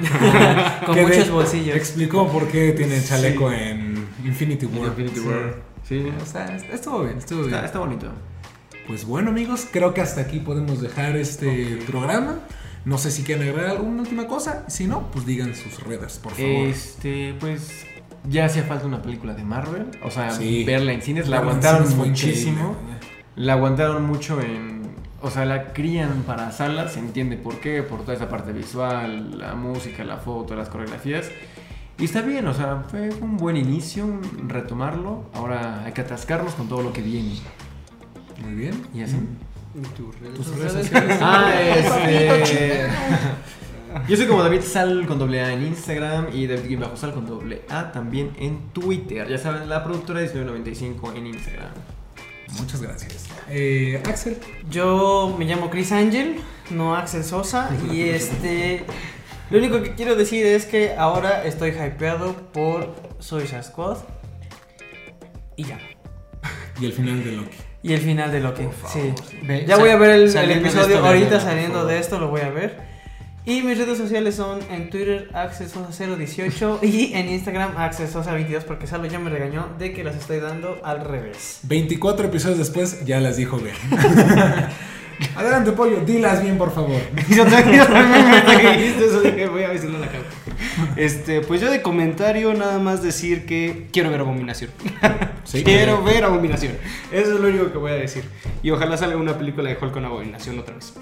Con Que muchos de- bolsillos. Explicó por qué tiene el chaleco en Infinity War. Infinity Sí. War. Sí. O sea, estuvo bien, estuvo bien. Está, está bonito. Pues bueno, amigos, creo que hasta aquí podemos dejar este programa. No sé si quieren agregar alguna última cosa. Si no, pues digan sus redes, por favor. Este, pues ya hacía falta una película de Marvel, o sea, Sí. verla en cines, la aguantaron cines muchísimo. La aguantaron mucho en, o sea, la crían para salas, se entiende por qué, por toda esa parte visual, la música, la foto, las coreografías. Y está bien, o sea, fue un buen inicio, retomarlo. Ahora hay que atascarnos con todo lo que viene. Muy bien. Y así. Tus redes sociales. Ah, este. Yo soy como David Sal con doble A en Instagram y David Bajo Sal con doble A también en Twitter. Ya saben, la productora 1995 en Instagram. Muchas gracias. Eh, Axel. Yo me llamo Chris Angel, no Axel Sosa. Y este. Lo único que quiero decir es que ahora estoy hypeado por Suicide Squad. Y ya. Y el final de Loki. Y el final de Loki. Sí. Ve, Ya voy a ver el, el episodio esto, ahorita véanlo, saliendo de esto, lo voy a ver. Y mis redes sociales son en Twitter AxelSosa018 y en Instagram AxelSosa22 porque Salo ya me regañó de que las estoy dando al revés. 24 episodios después ya las dijo bien. Adelante, pollo. Dilas bien, por favor. Yo también, dijiste eso dije, voy a la cago. Este, pues yo de comentario nada más decir que quiero ver Abominación. Sí, quiero ver Abominación. Eso es lo único que voy a decir. Y ojalá salga una película de Hulk con Abominación otra vez.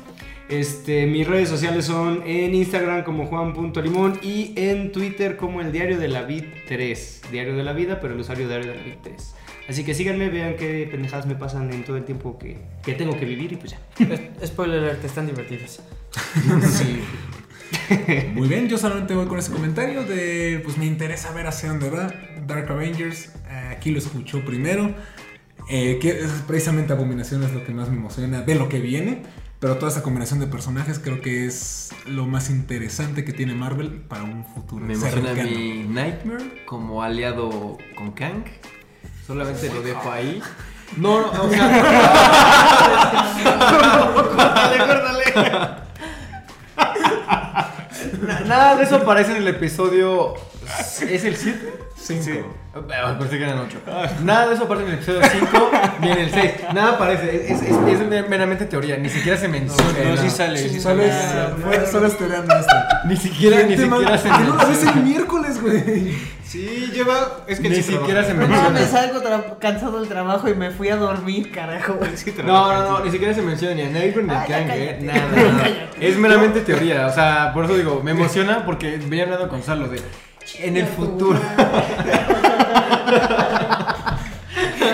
Este, mis redes sociales son en Instagram como juan.limón y en Twitter como el Diario de la Vid 3. Diario de la Vida, pero el usuario Diario de la Vid 3. Así que síganme, vean qué pendejadas me pasan en todo el tiempo que, que tengo que vivir y pues ya. Spoiler alert, están divertidos. Sí. Muy bien, yo solamente voy con ese comentario de, pues me interesa ver hacia dónde va Dark Avengers. Eh, aquí lo escuchó primero. Eh, que es precisamente Abominación es lo que más me emociona de lo que viene. Pero toda esa combinación de personajes creo que es lo más interesante que tiene Marvel para un futuro Me emociona cercano. mi Nightmare como aliado con Kang. Solamente lo dejo ahí. No, no, o sea. córtale, córtale. na- nada de eso aparece en el episodio. ¿Es el 7? Cinco. Ah, Pensé que eran 8. Nada de eso aparece en el episodio 5 ni en el 6. Nada aparece. Es, es, es meramente teoría. Ni siquiera se menciona. No, sí sale, Sí, sí solo sale. es, fue- solo es teoría nuestra. Ni siquiera, ni siquiera se ¿por qué no ves menciona. el miércoles, güey? Sí, lleva. Es que Ni sí siquiera se trabaja. No menciona. mames, salgo tra- cansado del trabajo y me fui a dormir, carajo. Sí No, no, no, sí. ni siquiera se menciona ni a Nightmare ni a Ah, Kang, eh, nada, nada. Es meramente teoría, o sea, por eso digo, me emociona porque venía hablando con Salo de en el futuro.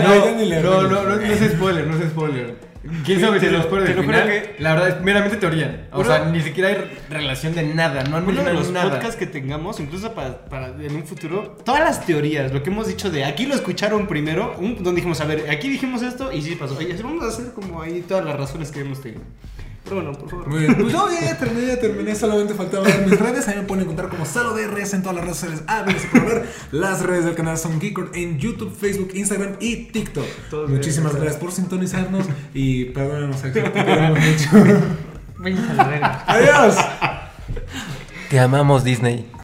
No, No, no, no, no es spoiler, no es spoiler. ¿Quién sabe si Te lo- lo spoiler te del final? que- La verdad es meramente teoría. O sea, ni siquiera hay relación de nada, no han Uno de los nada. podcasts que tengamos, incluso para, para en un futuro, todas las teorías, lo que hemos dicho de aquí lo escucharon primero, un- donde dijimos, a ver, aquí dijimos esto y sí pasó. Oye, vamos a hacer como ahí todas las razones que hemos tenido. Pero bueno, por favor. Muy bien, pues no, ya, terminé, ya terminé, solamente faltaba ver mis redes, ahí me pueden encontrar como Salo DRS en todas las redes sociales, ah, bien, por ver, las redes del canal son Geekord en YouTube, Facebook, Instagram y TikTok. Todos Muchísimas bien, gracias por sintonizarnos y perdónanos, Axel, te queremos mucho. A verga. Adiós. Te amamos, Disney.